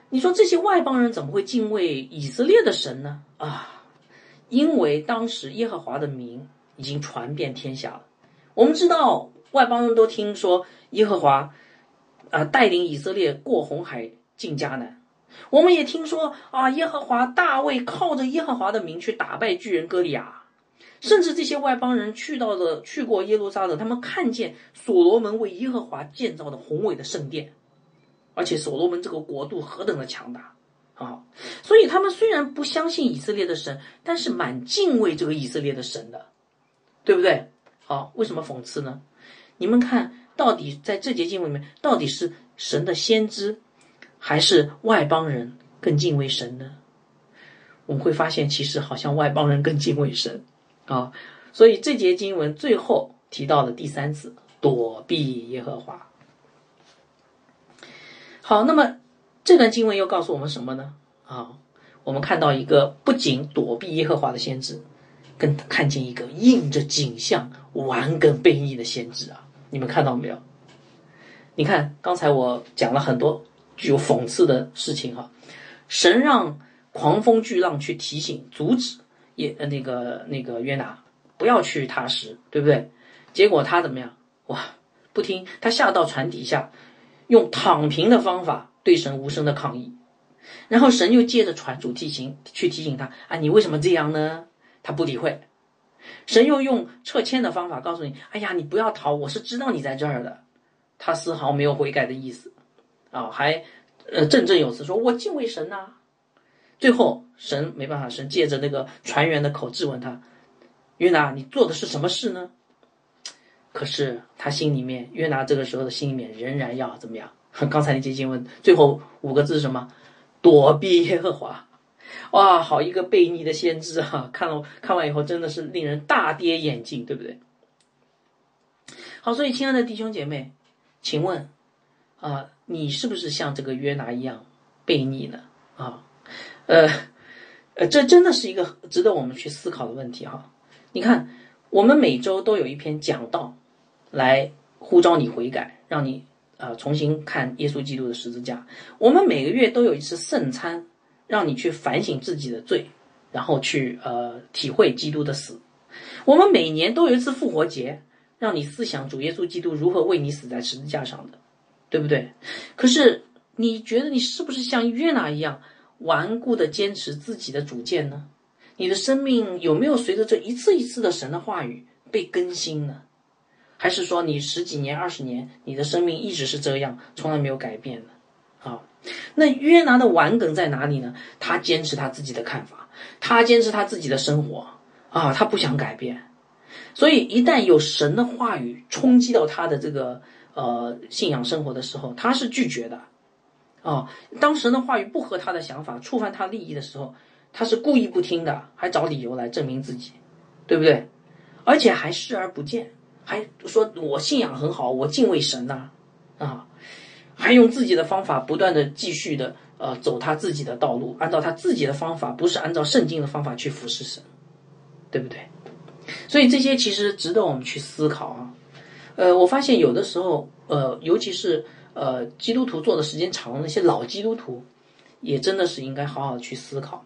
你说这些外邦人怎么会敬畏以色列的神呢？啊？因为当时耶和华的名已经传遍天下了，我们知道外邦人都听说耶和华，啊带领以色列过红海进迦南，我们也听说啊耶和华大卫靠着耶和华的名去打败巨人歌利亚，甚至这些外邦人去到了去过耶路撒冷，他们看见所罗门为耶和华建造的宏伟的圣殿，而且所罗门这个国度何等的强大。啊，所以他们虽然不相信以色列的神，但是蛮敬畏这个以色列的神的，对不对？好，为什么讽刺呢？你们看到底在这节经文里面，到底是神的先知，还是外邦人更敬畏神呢？我们会发现，其实好像外邦人更敬畏神啊。所以这节经文最后提到了第三次躲避耶和华。好，那么这段经文又告诉我们什么呢？啊，我们看到一个不仅躲避耶和华的先知，更看见一个应着景象顽梗悖逆的先知啊！你们看到没有？你看刚才我讲了很多具有讽刺的事情哈，神让狂风巨浪去提醒、阻止耶呃那个那个约拿不要去踏实，对不对？结果他怎么样？哇，不听，他下到船底下，用躺平的方法对神无声的抗议。然后神又借着船主提醒去提醒他啊，你为什么这样呢？他不理会。神又用撤迁的方法告诉你，哎呀，你不要逃，我是知道你在这儿的。他丝毫没有悔改的意思，啊，还呃振振有词说，我敬畏神呐。最后神没办法，神借着那个船员的口质问他，约拿，你做的是什么事呢？可是他心里面，约拿这个时候的心里面仍然要怎么样？刚才那节经问最后五个字是什么？躲避耶和华，哇，好一个悖逆的先知啊！看了看完以后，真的是令人大跌眼镜，对不对？好，所以亲爱的弟兄姐妹，请问啊，你是不是像这个约拿一样悖逆呢？啊，呃，呃，这真的是一个值得我们去思考的问题哈。你看，我们每周都有一篇讲道来呼召你悔改，让你。呃，重新看耶稣基督的十字架。我们每个月都有一次圣餐，让你去反省自己的罪，然后去呃体会基督的死。我们每年都有一次复活节，让你思想主耶稣基督如何为你死在十字架上的，对不对？可是你觉得你是不是像约拿一样顽固的坚持自己的主见呢？你的生命有没有随着这一次一次的神的话语被更新呢？还是说你十几年、二十年，你的生命一直是这样，从来没有改变呢？啊，那约拿的顽梗在哪里呢？他坚持他自己的看法，他坚持他自己的生活啊，他不想改变。所以一旦有神的话语冲击到他的这个呃信仰生活的时候，他是拒绝的。啊，当神的话语不合他的想法、触犯他利益的时候，他是故意不听的，还找理由来证明自己，对不对？而且还视而不见。还说我信仰很好，我敬畏神呐，啊，还用自己的方法不断的继续的呃走他自己的道路，按照他自己的方法，不是按照圣经的方法去服侍神，对不对？所以这些其实值得我们去思考啊。呃，我发现有的时候，呃，尤其是呃基督徒做的时间长了那些老基督徒，也真的是应该好好去思考，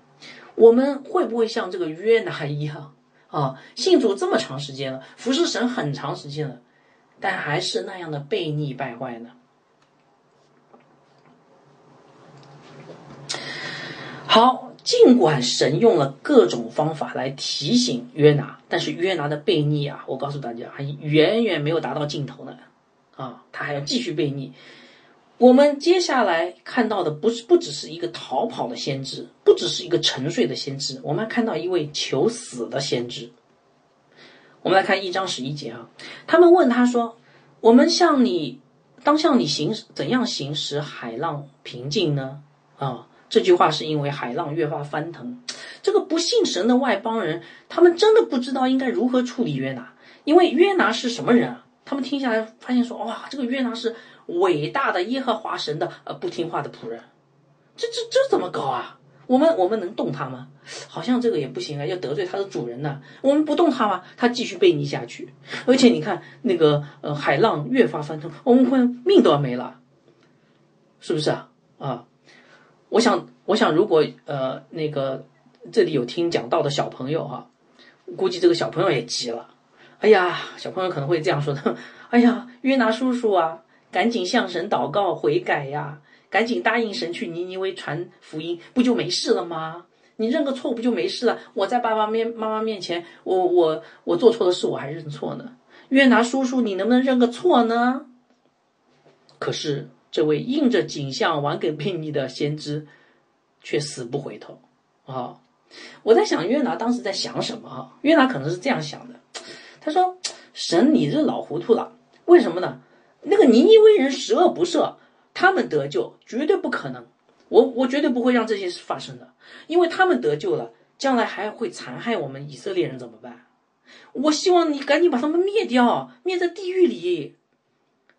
我们会不会像这个约拿一样？啊，信主这么长时间了，服侍神很长时间了，但还是那样的悖逆败坏呢？好，尽管神用了各种方法来提醒约拿，但是约拿的悖逆啊，我告诉大家，还远远没有达到尽头呢。啊，他还要继续悖逆。我们接下来看到的不是不只是一个逃跑的先知，不只是一个沉睡的先知，我们还看到一位求死的先知。我们来看一章十一节啊，他们问他说：“我们向你当向你行怎样行使海浪平静呢？”啊，这句话是因为海浪越发翻腾。这个不信神的外邦人，他们真的不知道应该如何处理约拿，因为约拿是什么人啊？他们听下来发现说：“哇，这个约拿是。”伟大的耶和华神的呃不听话的仆人，这这这怎么搞啊？我们我们能动他吗？好像这个也不行啊，要得罪他的主人呢。我们不动他吗？他继续背逆下去，而且你看那个呃海浪越发翻腾，我们会命都要没了，是不是啊？啊，我想我想如果呃那个这里有听讲道的小朋友哈，估计这个小朋友也急了。哎呀，小朋友可能会这样说的：哎呀，约拿叔叔啊！赶紧向神祷告悔改呀！赶紧答应神去尼尼微传福音，不就没事了吗？你认个错不就没事了？我在爸爸面妈妈面前，我我我做错的事我还认错呢。约拿叔叔，你能不能认个错呢？可是这位应着景象玩梗悖逆的先知，却死不回头啊！我在想约拿当时在想什么啊？约拿可能是这样想的，他说：“神，你这老糊涂了，为什么呢？”那个尼尼微人十恶不赦，他们得救绝对不可能，我我绝对不会让这些事发生的，因为他们得救了，将来还会残害我们以色列人怎么办？我希望你赶紧把他们灭掉，灭在地狱里。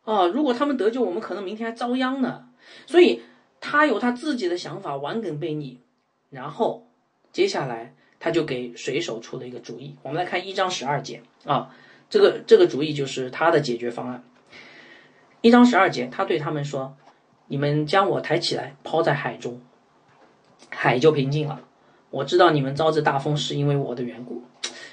啊，如果他们得救，我们可能明天还遭殃呢。所以他有他自己的想法，顽梗悖逆。然后接下来他就给水手出了一个主意。我们来看一章十二节啊，这个这个主意就是他的解决方案。一章十二节，他对他们说：“你们将我抬起来，抛在海中，海就平静了。我知道你们遭这大风是因为我的缘故。”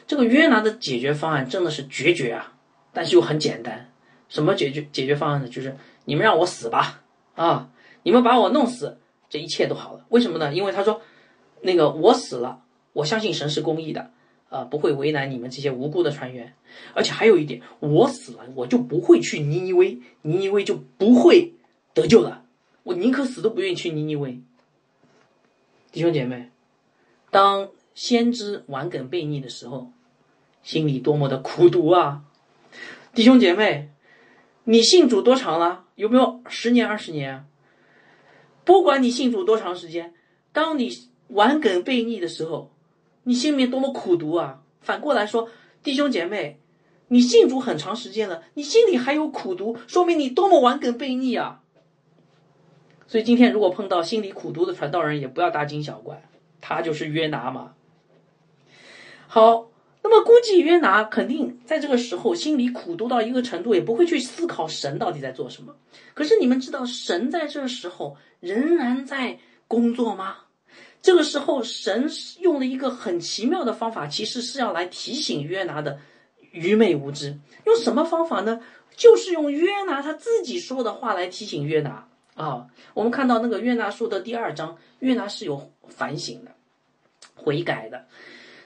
这个约拿的解决方案真的是决绝啊，但是又很简单。什么解决解决方案呢？就是你们让我死吧，啊，你们把我弄死，这一切都好了。为什么呢？因为他说，那个我死了，我相信神是公义的，啊，不会为难你们这些无辜的船员。而且还有一点，我死了，我就不会去尼尼微，尼尼微就不会得救了。我宁可死都不愿意去尼尼微。弟兄姐妹，当。先知玩梗悖逆的时候，心里多么的苦毒啊！弟兄姐妹，你信主多长了？有没有十年、二十年？不管你信主多长时间，当你顽梗悖逆的时候，你心里面多么苦毒啊！反过来说，弟兄姐妹，你信主很长时间了，你心里还有苦毒，说明你多么顽梗悖逆啊！所以今天如果碰到心里苦毒的传道人，也不要大惊小怪，他就是约拿嘛。好，那么估计约拿肯定在这个时候心里苦读到一个程度，也不会去思考神到底在做什么。可是你们知道神在这时候仍然在工作吗？这个时候神用了一个很奇妙的方法，其实是要来提醒约拿的愚昧无知。用什么方法呢？就是用约拿他自己说的话来提醒约拿啊。我们看到那个约拿书的第二章，约拿是有反省的、悔改的。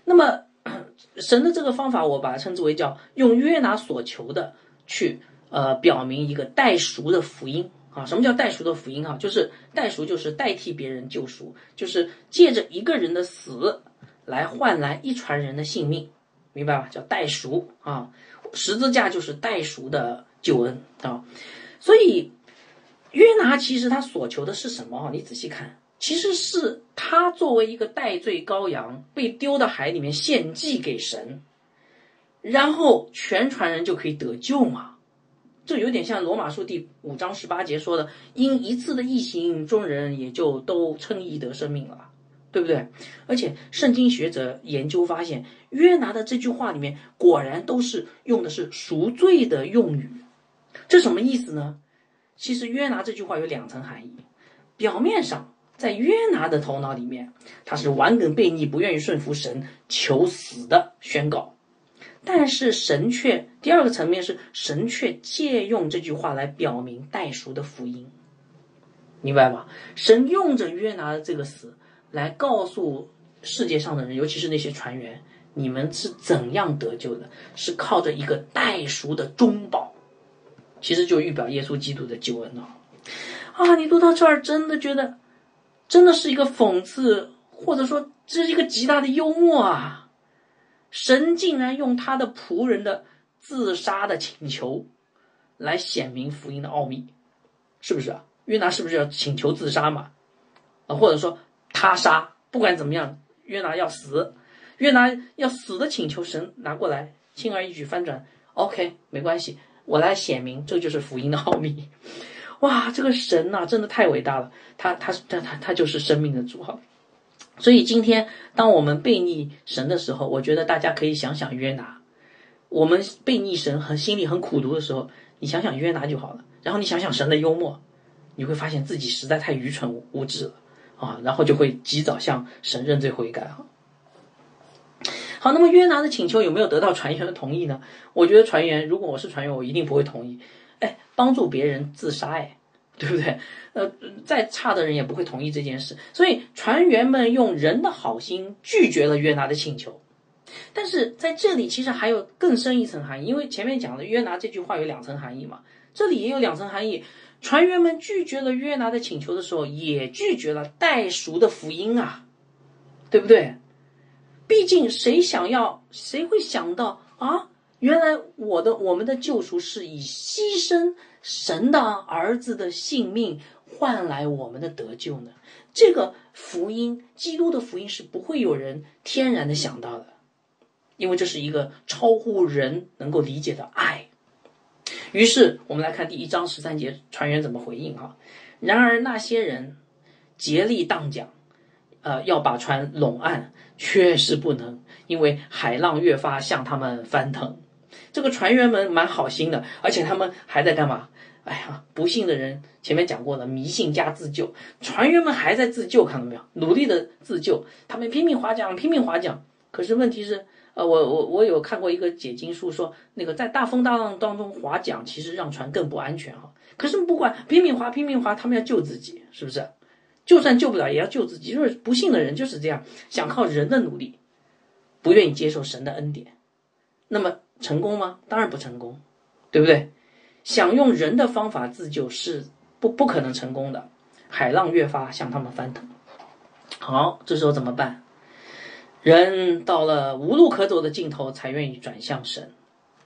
那么。神的这个方法，我把它称之为叫用约拿所求的去呃表明一个代赎的福音啊。什么叫代赎的福音啊？就是代赎就是代替别人救赎，就是借着一个人的死来换来一船人的性命，明白吧？叫代赎啊，十字架就是代赎的救恩啊。所以约拿其实他所求的是什么啊？你仔细看。其实是他作为一个代罪羔羊被丢到海里面献祭给神，然后全船人就可以得救嘛？这有点像罗马书第五章十八节说的：“因一次的异行，众人也就都称义得生命了，对不对？”而且圣经学者研究发现，约拿的这句话里面果然都是用的是赎罪的用语，这什么意思呢？其实约拿这句话有两层含义，表面上。在约拿的头脑里面，他是顽梗悖逆、不愿意顺服神、求死的宣告。但是神却第二个层面是神却借用这句话来表明代赎的福音，明白吗？神用着约拿的这个死来告诉世界上的人，尤其是那些船员，你们是怎样得救的？是靠着一个代赎的中保，其实就预表耶稣基督的救恩了。啊，你读到这儿，真的觉得。真的是一个讽刺，或者说这是一个极大的幽默啊！神竟然用他的仆人的自杀的请求来显明福音的奥秘，是不是啊？约拿是不是要请求自杀嘛？啊，或者说他杀，不管怎么样，约拿要死，约拿要死的请求，神拿过来，轻而易举翻转，OK，没关系，我来显明，这就是福音的奥秘。哇，这个神呐，真的太伟大了！他他他他他就是生命的主哈。所以今天当我们背逆神的时候，我觉得大家可以想想约拿。我们背逆神和心里很苦读的时候，你想想约拿就好了。然后你想想神的幽默，你会发现自己实在太愚蠢无知了啊！然后就会及早向神认罪悔改哈。好，那么约拿的请求有没有得到船员的同意呢？我觉得船员，如果我是船员，我一定不会同意。哎，帮助别人自杀，哎，对不对？呃，再差的人也不会同意这件事。所以船员们用人的好心拒绝了约拿的请求。但是在这里其实还有更深一层含义，因为前面讲的约拿这句话有两层含义嘛，这里也有两层含义。船员们拒绝了约拿的请求的时候，也拒绝了代赎的福音啊，对不对？毕竟谁想要，谁会想到啊？原来我的我们的救赎是以牺牲神的儿子的性命换来我们的得救呢？这个福音，基督的福音是不会有人天然的想到的，因为这是一个超乎人能够理解的爱。于是我们来看第一章十三节，船员怎么回应哈？然而那些人竭力荡桨，呃，要把船拢岸，确实不能，因为海浪越发向他们翻腾。这个船员们蛮好心的，而且他们还在干嘛？哎呀，不幸的人前面讲过了，迷信加自救，船员们还在自救，看到没有？努力的自救，他们拼命划桨，拼命划桨。可是问题是，呃，我我我有看过一个解经书说，那个在大风大浪当中划桨，其实让船更不安全哈。可是不管拼命划，拼命划，他们要救自己，是不是？就算救不了，也要救自己。就是不幸的人就是这样，想靠人的努力，不愿意接受神的恩典，那么成功吗？当然不成功，对不对？想用人的方法自救是不不可能成功的，海浪越发向他们翻腾。好，这时候怎么办？人到了无路可走的尽头，才愿意转向神。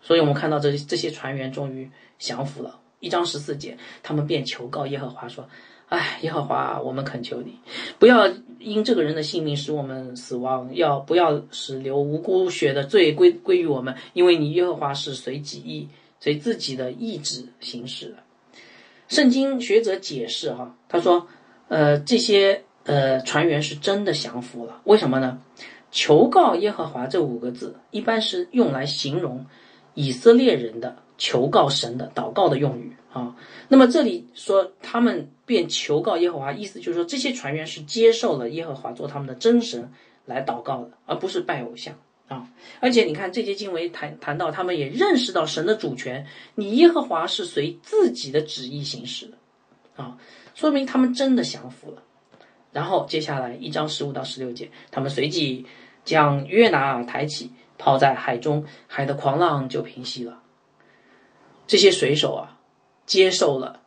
所以我们看到这这些船员终于降服了。一章十四节，他们便求告耶和华说：“哎，耶和华，我们恳求你，不要因这个人的性命使我们死亡，要不要使流无辜血的罪归归于我们？因为你耶和华是随己意。”随自己的意志行事的。圣经学者解释哈，他说，呃，这些呃船员是真的降服了。为什么呢？求告耶和华这五个字，一般是用来形容以色列人的求告神的祷告的用语啊。那么这里说他们便求告耶和华，意思就是说这些船员是接受了耶和华做他们的真神来祷告的，而不是拜偶像。啊！而且你看，这节经文谈谈到，他们也认识到神的主权，你耶和华是随自己的旨意行事的，啊，说明他们真的降服了。然后接下来一章十五到十六节，他们随即将约拿抬起，抛在海中，海的狂浪就平息了。这些水手啊，接受了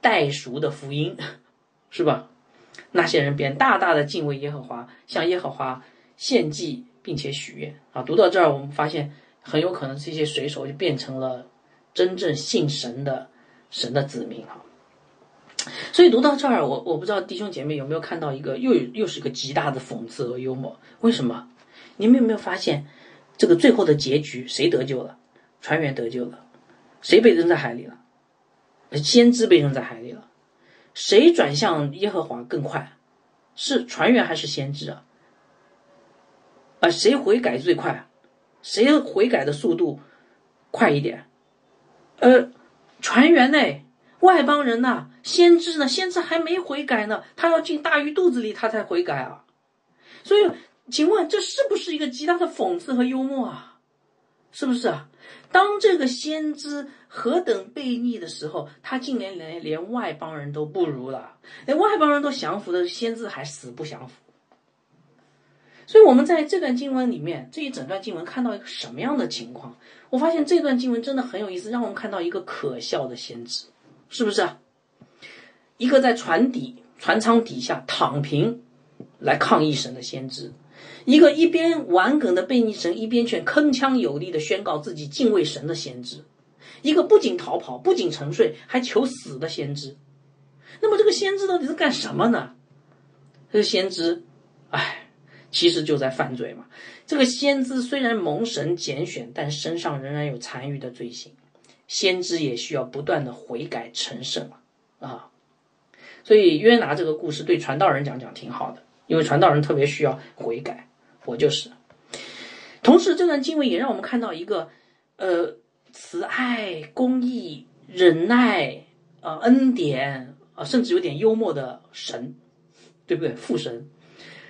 代赎的福音，是吧？那些人便大大的敬畏耶和华，向耶和华献祭。并且许愿啊！读到这儿，我们发现很有可能这些水手就变成了真正信神的神的子民啊。所以读到这儿，我我不知道弟兄姐妹有没有看到一个又又是一个极大的讽刺和幽默？为什么？你们有没有发现这个最后的结局谁得救了？船员得救了，谁被扔在海里了？先知被扔在海里了。谁转向耶和华更快？是船员还是先知啊？啊，谁悔改最快？谁悔改的速度快一点？呃，船员呢？外邦人呐？先知呢？先知还没悔改呢，他要进大鱼肚子里，他才悔改啊！所以，请问这是不是一个极大的讽刺和幽默啊？是不是啊？当这个先知何等悖逆的时候，他竟然连连外邦人都不如了，连外邦人都降服的先知还死不降服。所以，我们在这段经文里面，这一整段经文看到一个什么样的情况？我发现这段经文真的很有意思，让我们看到一个可笑的先知，是不是？一个在船底、船舱底下躺平来抗议神的先知，一个一边玩梗的背逆神，一边却铿锵有力的宣告自己敬畏神的先知，一个不仅逃跑、不仅沉睡，还求死的先知。那么，这个先知到底是干什么呢？这个先知，唉。其实就在犯罪嘛。这个先知虽然蒙神拣选，但身上仍然有残余的罪行。先知也需要不断的悔改成圣啊。所以约拿这个故事对传道人讲讲挺好的，因为传道人特别需要悔改。我就是。同时，这段经文也让我们看到一个呃慈爱、公义、忍耐啊、恩典啊，甚至有点幽默的神，对不对？父神。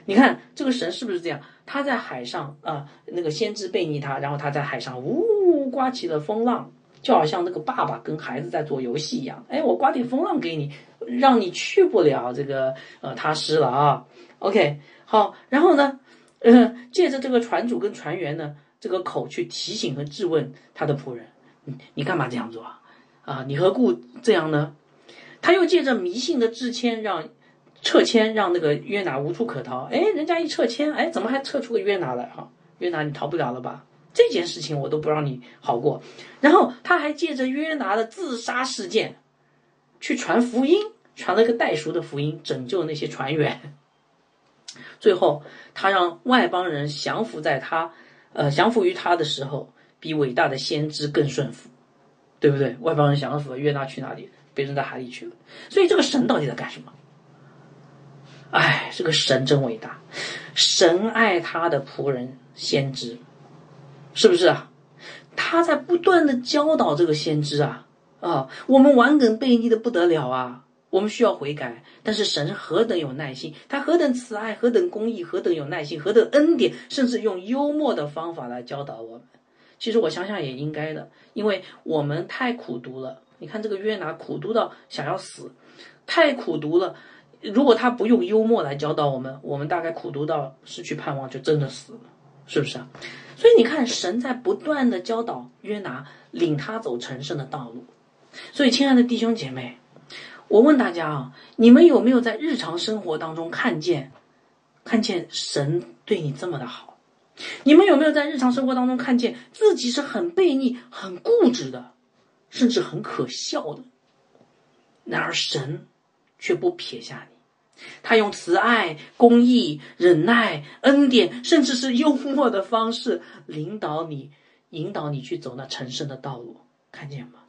你看这个神是不是这样？他在海上啊，那个先知背逆他，然后他在海上呜呜刮起了风浪，就好像那个爸爸跟孩子在做游戏一样。哎，我刮点风浪给你，让你去不了这个呃他师了啊。OK，好，然后呢，呃，借着这个船主跟船员呢这个口去提醒和质问他的仆人，你你干嘛这样做啊？啊，你何故这样呢？他又借着迷信的致谦让。撤迁让那个约拿无处可逃，哎，人家一撤迁，哎，怎么还撤出个约拿来哈？约拿你逃不了了吧？这件事情我都不让你好过。然后他还借着约拿的自杀事件，去传福音，传了个代赎的福音，拯救那些船员。最后他让外邦人降服在他，呃，降服于他的时候，比伟大的先知更顺服，对不对？外邦人降服，约拿去哪里？被扔到海里去了。所以这个神到底在干什么？哎，这个神真伟大，神爱他的仆人先知，是不是啊？他在不断的教导这个先知啊啊，我们顽梗悖逆的不得了啊，我们需要悔改。但是神何等有耐心，他何等慈爱，何等公义，何等有耐心，何等恩典，甚至用幽默的方法来教导我们。其实我想想也应该的，因为我们太苦读了。你看这个约拿苦读到想要死，太苦读了。如果他不用幽默来教导我们，我们大概苦读到失去盼望，就真的死了，是不是啊？所以你看，神在不断的教导约拿，领他走成圣的道路。所以，亲爱的弟兄姐妹，我问大家啊，你们有没有在日常生活当中看见，看见神对你这么的好？你们有没有在日常生活当中看见自己是很悖逆、很固执的，甚至很可笑的？然而神却不撇下你。他用慈爱、公义、忍耐、恩典，甚至是幽默的方式领导你、引导你去走那成圣的道路，看见吗？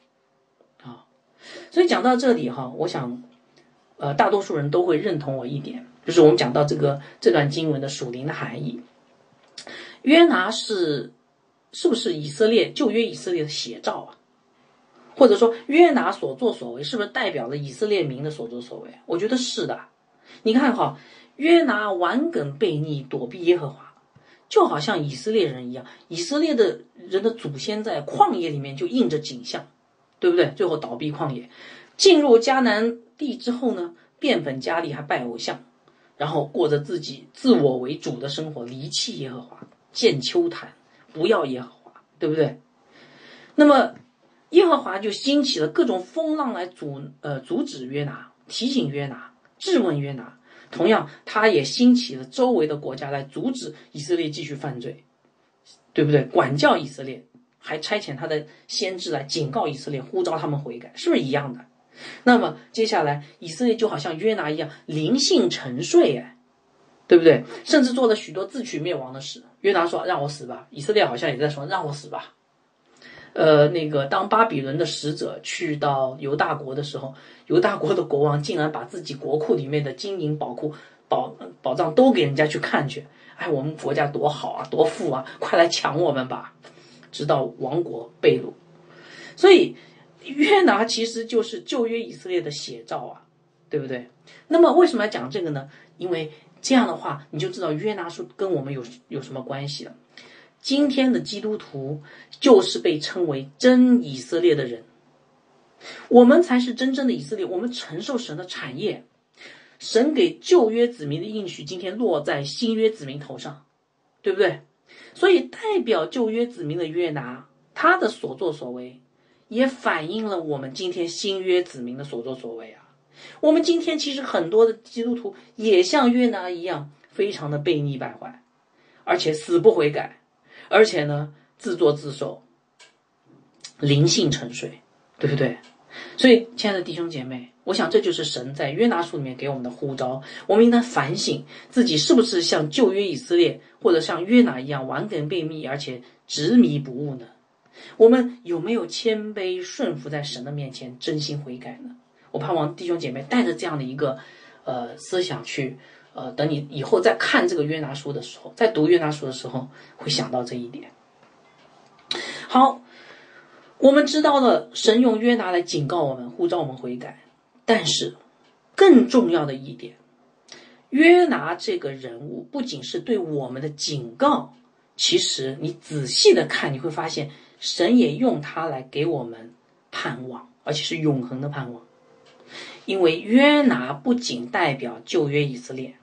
所以讲到这里哈，我想，呃，大多数人都会认同我一点，就是我们讲到这个这段经文的属灵的含义，约拿是是不是以色列旧约以色列的写照啊？或者说约拿所作所为是不是代表了以色列民的所作所为？我觉得是的。你看哈，约拿顽梗悖逆，躲避耶和华，就好像以色列人一样。以色列的人的祖先在旷野里面就印着景象，对不对？最后倒闭旷野，进入迦南地之后呢，变本加厉，还拜偶像，然后过着自己自我为主的生活，离弃耶和华，建丘坛，不要耶和华，对不对？那么耶和华就兴起了各种风浪来阻呃阻止约拿，提醒约拿。质问约拿，同样，他也兴起了周围的国家来阻止以色列继续犯罪，对不对？管教以色列，还差遣他的先知来警告以色列，呼召他们悔改，是不是一样的？那么接下来，以色列就好像约拿一样，灵性沉睡，哎，对不对？甚至做了许多自取灭亡的事。约拿说：“让我死吧。”以色列好像也在说：“让我死吧。”呃，那个当巴比伦的使者去到犹大国的时候，犹大国的国王竟然把自己国库里面的金银宝库、宝宝藏都给人家去看去。哎，我们国家多好啊，多富啊，快来抢我们吧！直到亡国被掳。所以约拿其实就是旧约以色列的写照啊，对不对？那么为什么要讲这个呢？因为这样的话，你就知道约拿书跟我们有有什么关系了。今天的基督徒就是被称为真以色列的人，我们才是真正的以色列，我们承受神的产业，神给旧约子民的应许，今天落在新约子民头上，对不对？所以代表旧约子民的约拿，他的所作所为，也反映了我们今天新约子民的所作所为啊。我们今天其实很多的基督徒也像约拿一样，非常的悖逆败坏，而且死不悔改。而且呢，自作自受，灵性沉睡，对不对？所以，亲爱的弟兄姐妹，我想这就是神在约拿书里面给我们的呼召。我们应当反省自己是不是像旧约以色列，或者像约拿一样顽梗悖逆，而且执迷不悟呢？我们有没有谦卑顺服在神的面前，真心悔改呢？我盼望弟兄姐妹带着这样的一个呃思想去。呃，等你以后再看这个约拿书的时候，在读约拿书的时候，会想到这一点。好，我们知道了神用约拿来警告我们，呼召我们悔改。但是，更重要的一点，约拿这个人物不仅是对我们的警告，其实你仔细的看，你会发现神也用他来给我们盼望，而且是永恒的盼望。因为约拿不仅代表旧约以色列。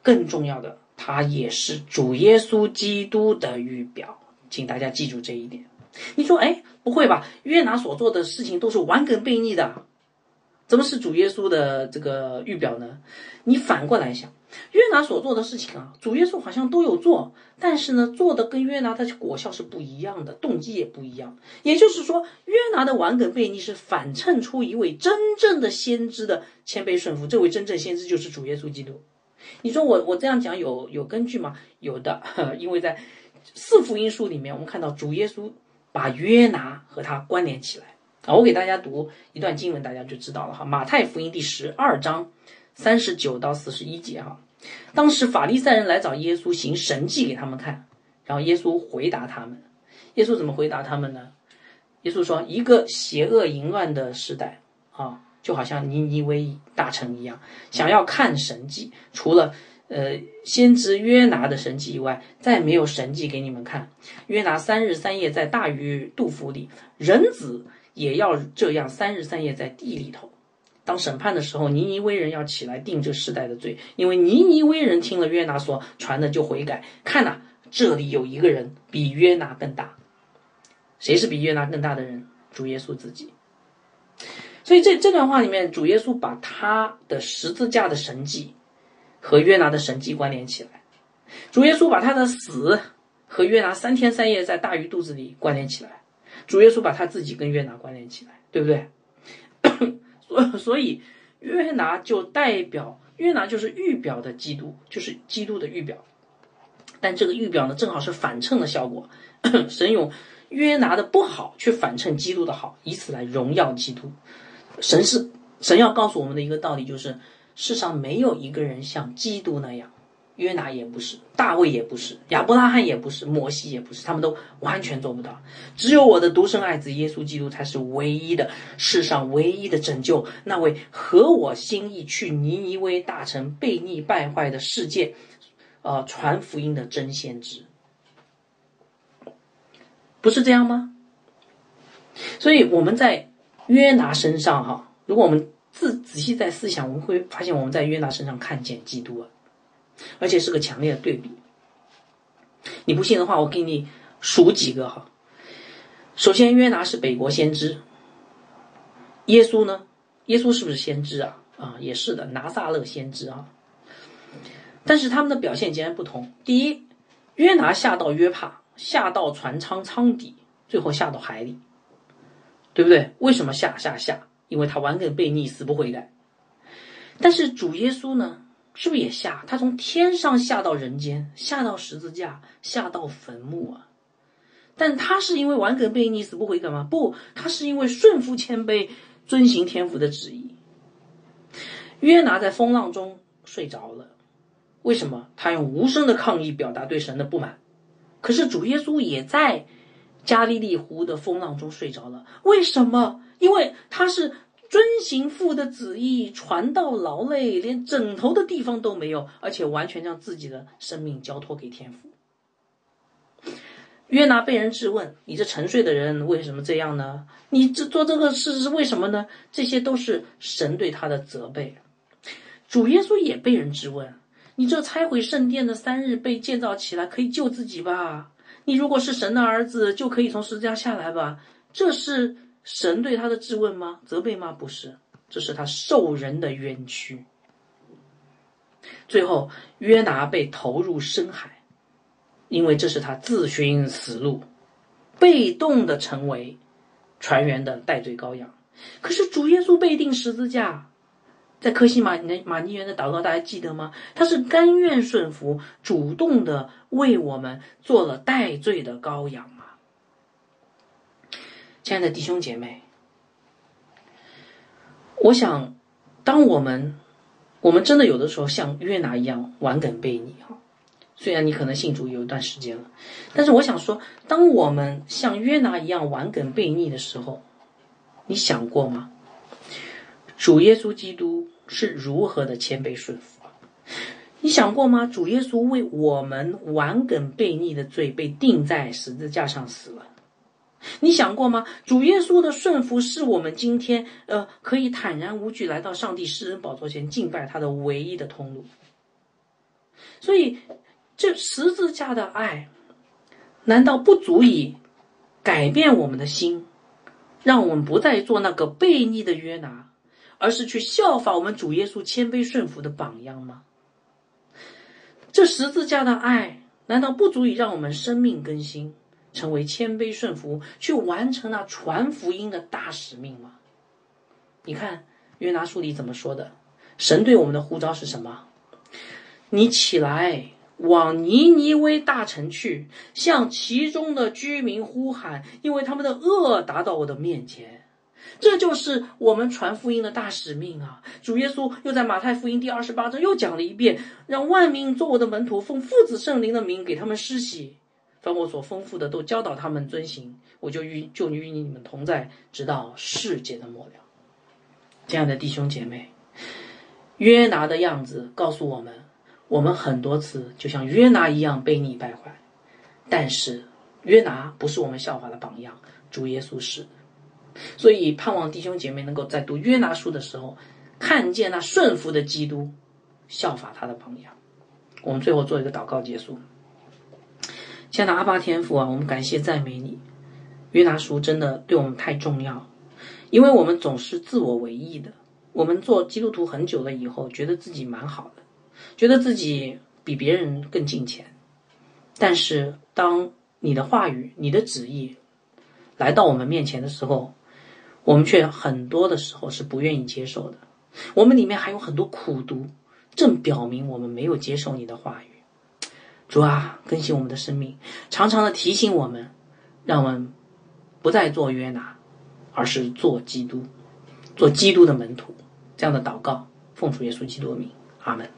更重要的，它也是主耶稣基督的预表，请大家记住这一点。你说，哎，不会吧？约拿所做的事情都是顽梗悖逆的，怎么是主耶稣的这个预表呢？你反过来想，约拿所做的事情啊，主耶稣好像都有做，但是呢，做的跟约拿的果效是不一样的，动机也不一样。也就是说，约拿的顽梗悖逆是反衬出一位真正的先知的谦卑顺服，这位真正先知就是主耶稣基督。你说我我这样讲有有根据吗？有的，因为在四福音书里面，我们看到主耶稣把约拿和他关联起来我给大家读一段经文，大家就知道了哈。马太福音第十二章三十九到四十一节哈。当时法利赛人来找耶稣行神迹给他们看，然后耶稣回答他们。耶稣怎么回答他们呢？耶稣说：“一个邪恶淫乱的时代啊，就好像尼尼微大城一样，想要看神迹，除了呃先知约拿的神迹以外，再没有神迹给你们看。约拿三日三夜在大鱼肚腹里，人子也要这样三日三夜在地里头。当审判的时候，尼尼微人要起来定这世代的罪，因为尼尼微人听了约拿所传的就悔改。看呐，这里有一个人比约拿更大。”谁是比约拿更大的人？主耶稣自己。所以这这段话里面，主耶稣把他的十字架的神迹和约拿的神迹关联起来。主耶稣把他的死和约拿三天三夜在大鱼肚子里关联起来。主耶稣把他自己跟约拿关联起来，对不对？所所以约拿就代表约拿就是预表的基督，就是基督的预表。但这个预表呢，正好是反衬的效果。神用。约拿的不好，去反衬基督的好，以此来荣耀基督。神是神要告诉我们的一个道理，就是世上没有一个人像基督那样。约拿也不是，大卫也不是，亚伯拉罕也不是，摩西也不是，他们都完全做不到。只有我的独生爱子耶稣基督才是唯一的，世上唯一的拯救，那位合我心意去尼尼微大城悖逆败坏的世界，呃，传福音的真先知。不是这样吗？所以我们在约拿身上，哈，如果我们自仔细在思想，我们会发现我们在约拿身上看见基督啊，而且是个强烈的对比。你不信的话，我给你数几个哈。首先，约拿是北国先知，耶稣呢？耶稣是不是先知啊？啊，也是的，拿撒勒先知啊。但是他们的表现截然不同。第一，约拿下到约帕。下到船舱舱底，最后下到海里，对不对？为什么下下下？因为他顽梗悖逆，死不悔改。但是主耶稣呢，是不是也下？他从天上下到人间，下到十字架，下到坟墓啊？但他是因为顽梗悖逆，死不悔改吗？不，他是因为顺服谦卑，遵行天父的旨意。约拿在风浪中睡着了，为什么？他用无声的抗议表达对神的不满。可是主耶稣也在加利利湖的风浪中睡着了。为什么？因为他是遵行父的旨意，传道劳累，连枕头的地方都没有，而且完全将自己的生命交托给天父。约拿被人质问：“你这沉睡的人为什么这样呢？你这做这个事是为什么呢？”这些都是神对他的责备。主耶稣也被人质问。你这拆毁圣殿的三日被建造起来，可以救自己吧？你如果是神的儿子，就可以从十字架下来吧？这是神对他的质问吗？责备吗？不是，这是他受人的冤屈。最后，约拿被投入深海，因为这是他自寻死路，被动的成为船员的代罪羔羊。可是主耶稣被钉十字架。在科西玛尼马尼园的祷告，大家记得吗？他是甘愿顺服，主动的为我们做了代罪的羔羊？亲爱的弟兄姐妹，我想，当我们我们真的有的时候像约拿一样顽梗悖逆哈，虽然你可能信主有一段时间了，但是我想说，当我们像约拿一样顽梗悖逆的时候，你想过吗？主耶稣基督是如何的谦卑顺服？你想过吗？主耶稣为我们顽梗悖逆的罪被钉在十字架上死了。你想过吗？主耶稣的顺服是我们今天呃可以坦然无惧来到上帝施恩宝座前敬拜他的唯一的通路。所以，这十字架的爱，难道不足以改变我们的心，让我们不再做那个悖逆的约拿？而是去效仿我们主耶稣谦卑顺服的榜样吗？这十字架的爱难道不足以让我们生命更新，成为谦卑顺服，去完成那传福音的大使命吗？你看约拿书里怎么说的？神对我们的呼召是什么？你起来往尼尼微大城去，向其中的居民呼喊，因为他们的恶达到我的面前。这就是我们传福音的大使命啊！主耶稣又在马太福音第二十八章又讲了一遍，让万民做我的门徒，奉父子圣灵的名给他们施洗，凡我所丰富的都教导他们遵行，我就与就与你们同在，直到世界的末了。亲爱的弟兄姐妹，约拿的样子告诉我们，我们很多次就像约拿一样悖逆败坏，但是约拿不是我们效法的榜样，主耶稣是。所以，盼望弟兄姐妹能够在读约拿书的时候，看见那顺服的基督，效法他的榜样。我们最后做一个祷告结束。亲爱的阿巴天父啊，我们感谢赞美你。约拿书真的对我们太重要，因为我们总是自我为意的。我们做基督徒很久了以后，觉得自己蛮好的，觉得自己比别人更近前。但是，当你的话语、你的旨意来到我们面前的时候，我们却很多的时候是不愿意接受的，我们里面还有很多苦毒，正表明我们没有接受你的话语。主啊，更新我们的生命，常常的提醒我们，让我们不再做约拿，而是做基督，做基督的门徒。这样的祷告，奉主耶稣基督名，阿门。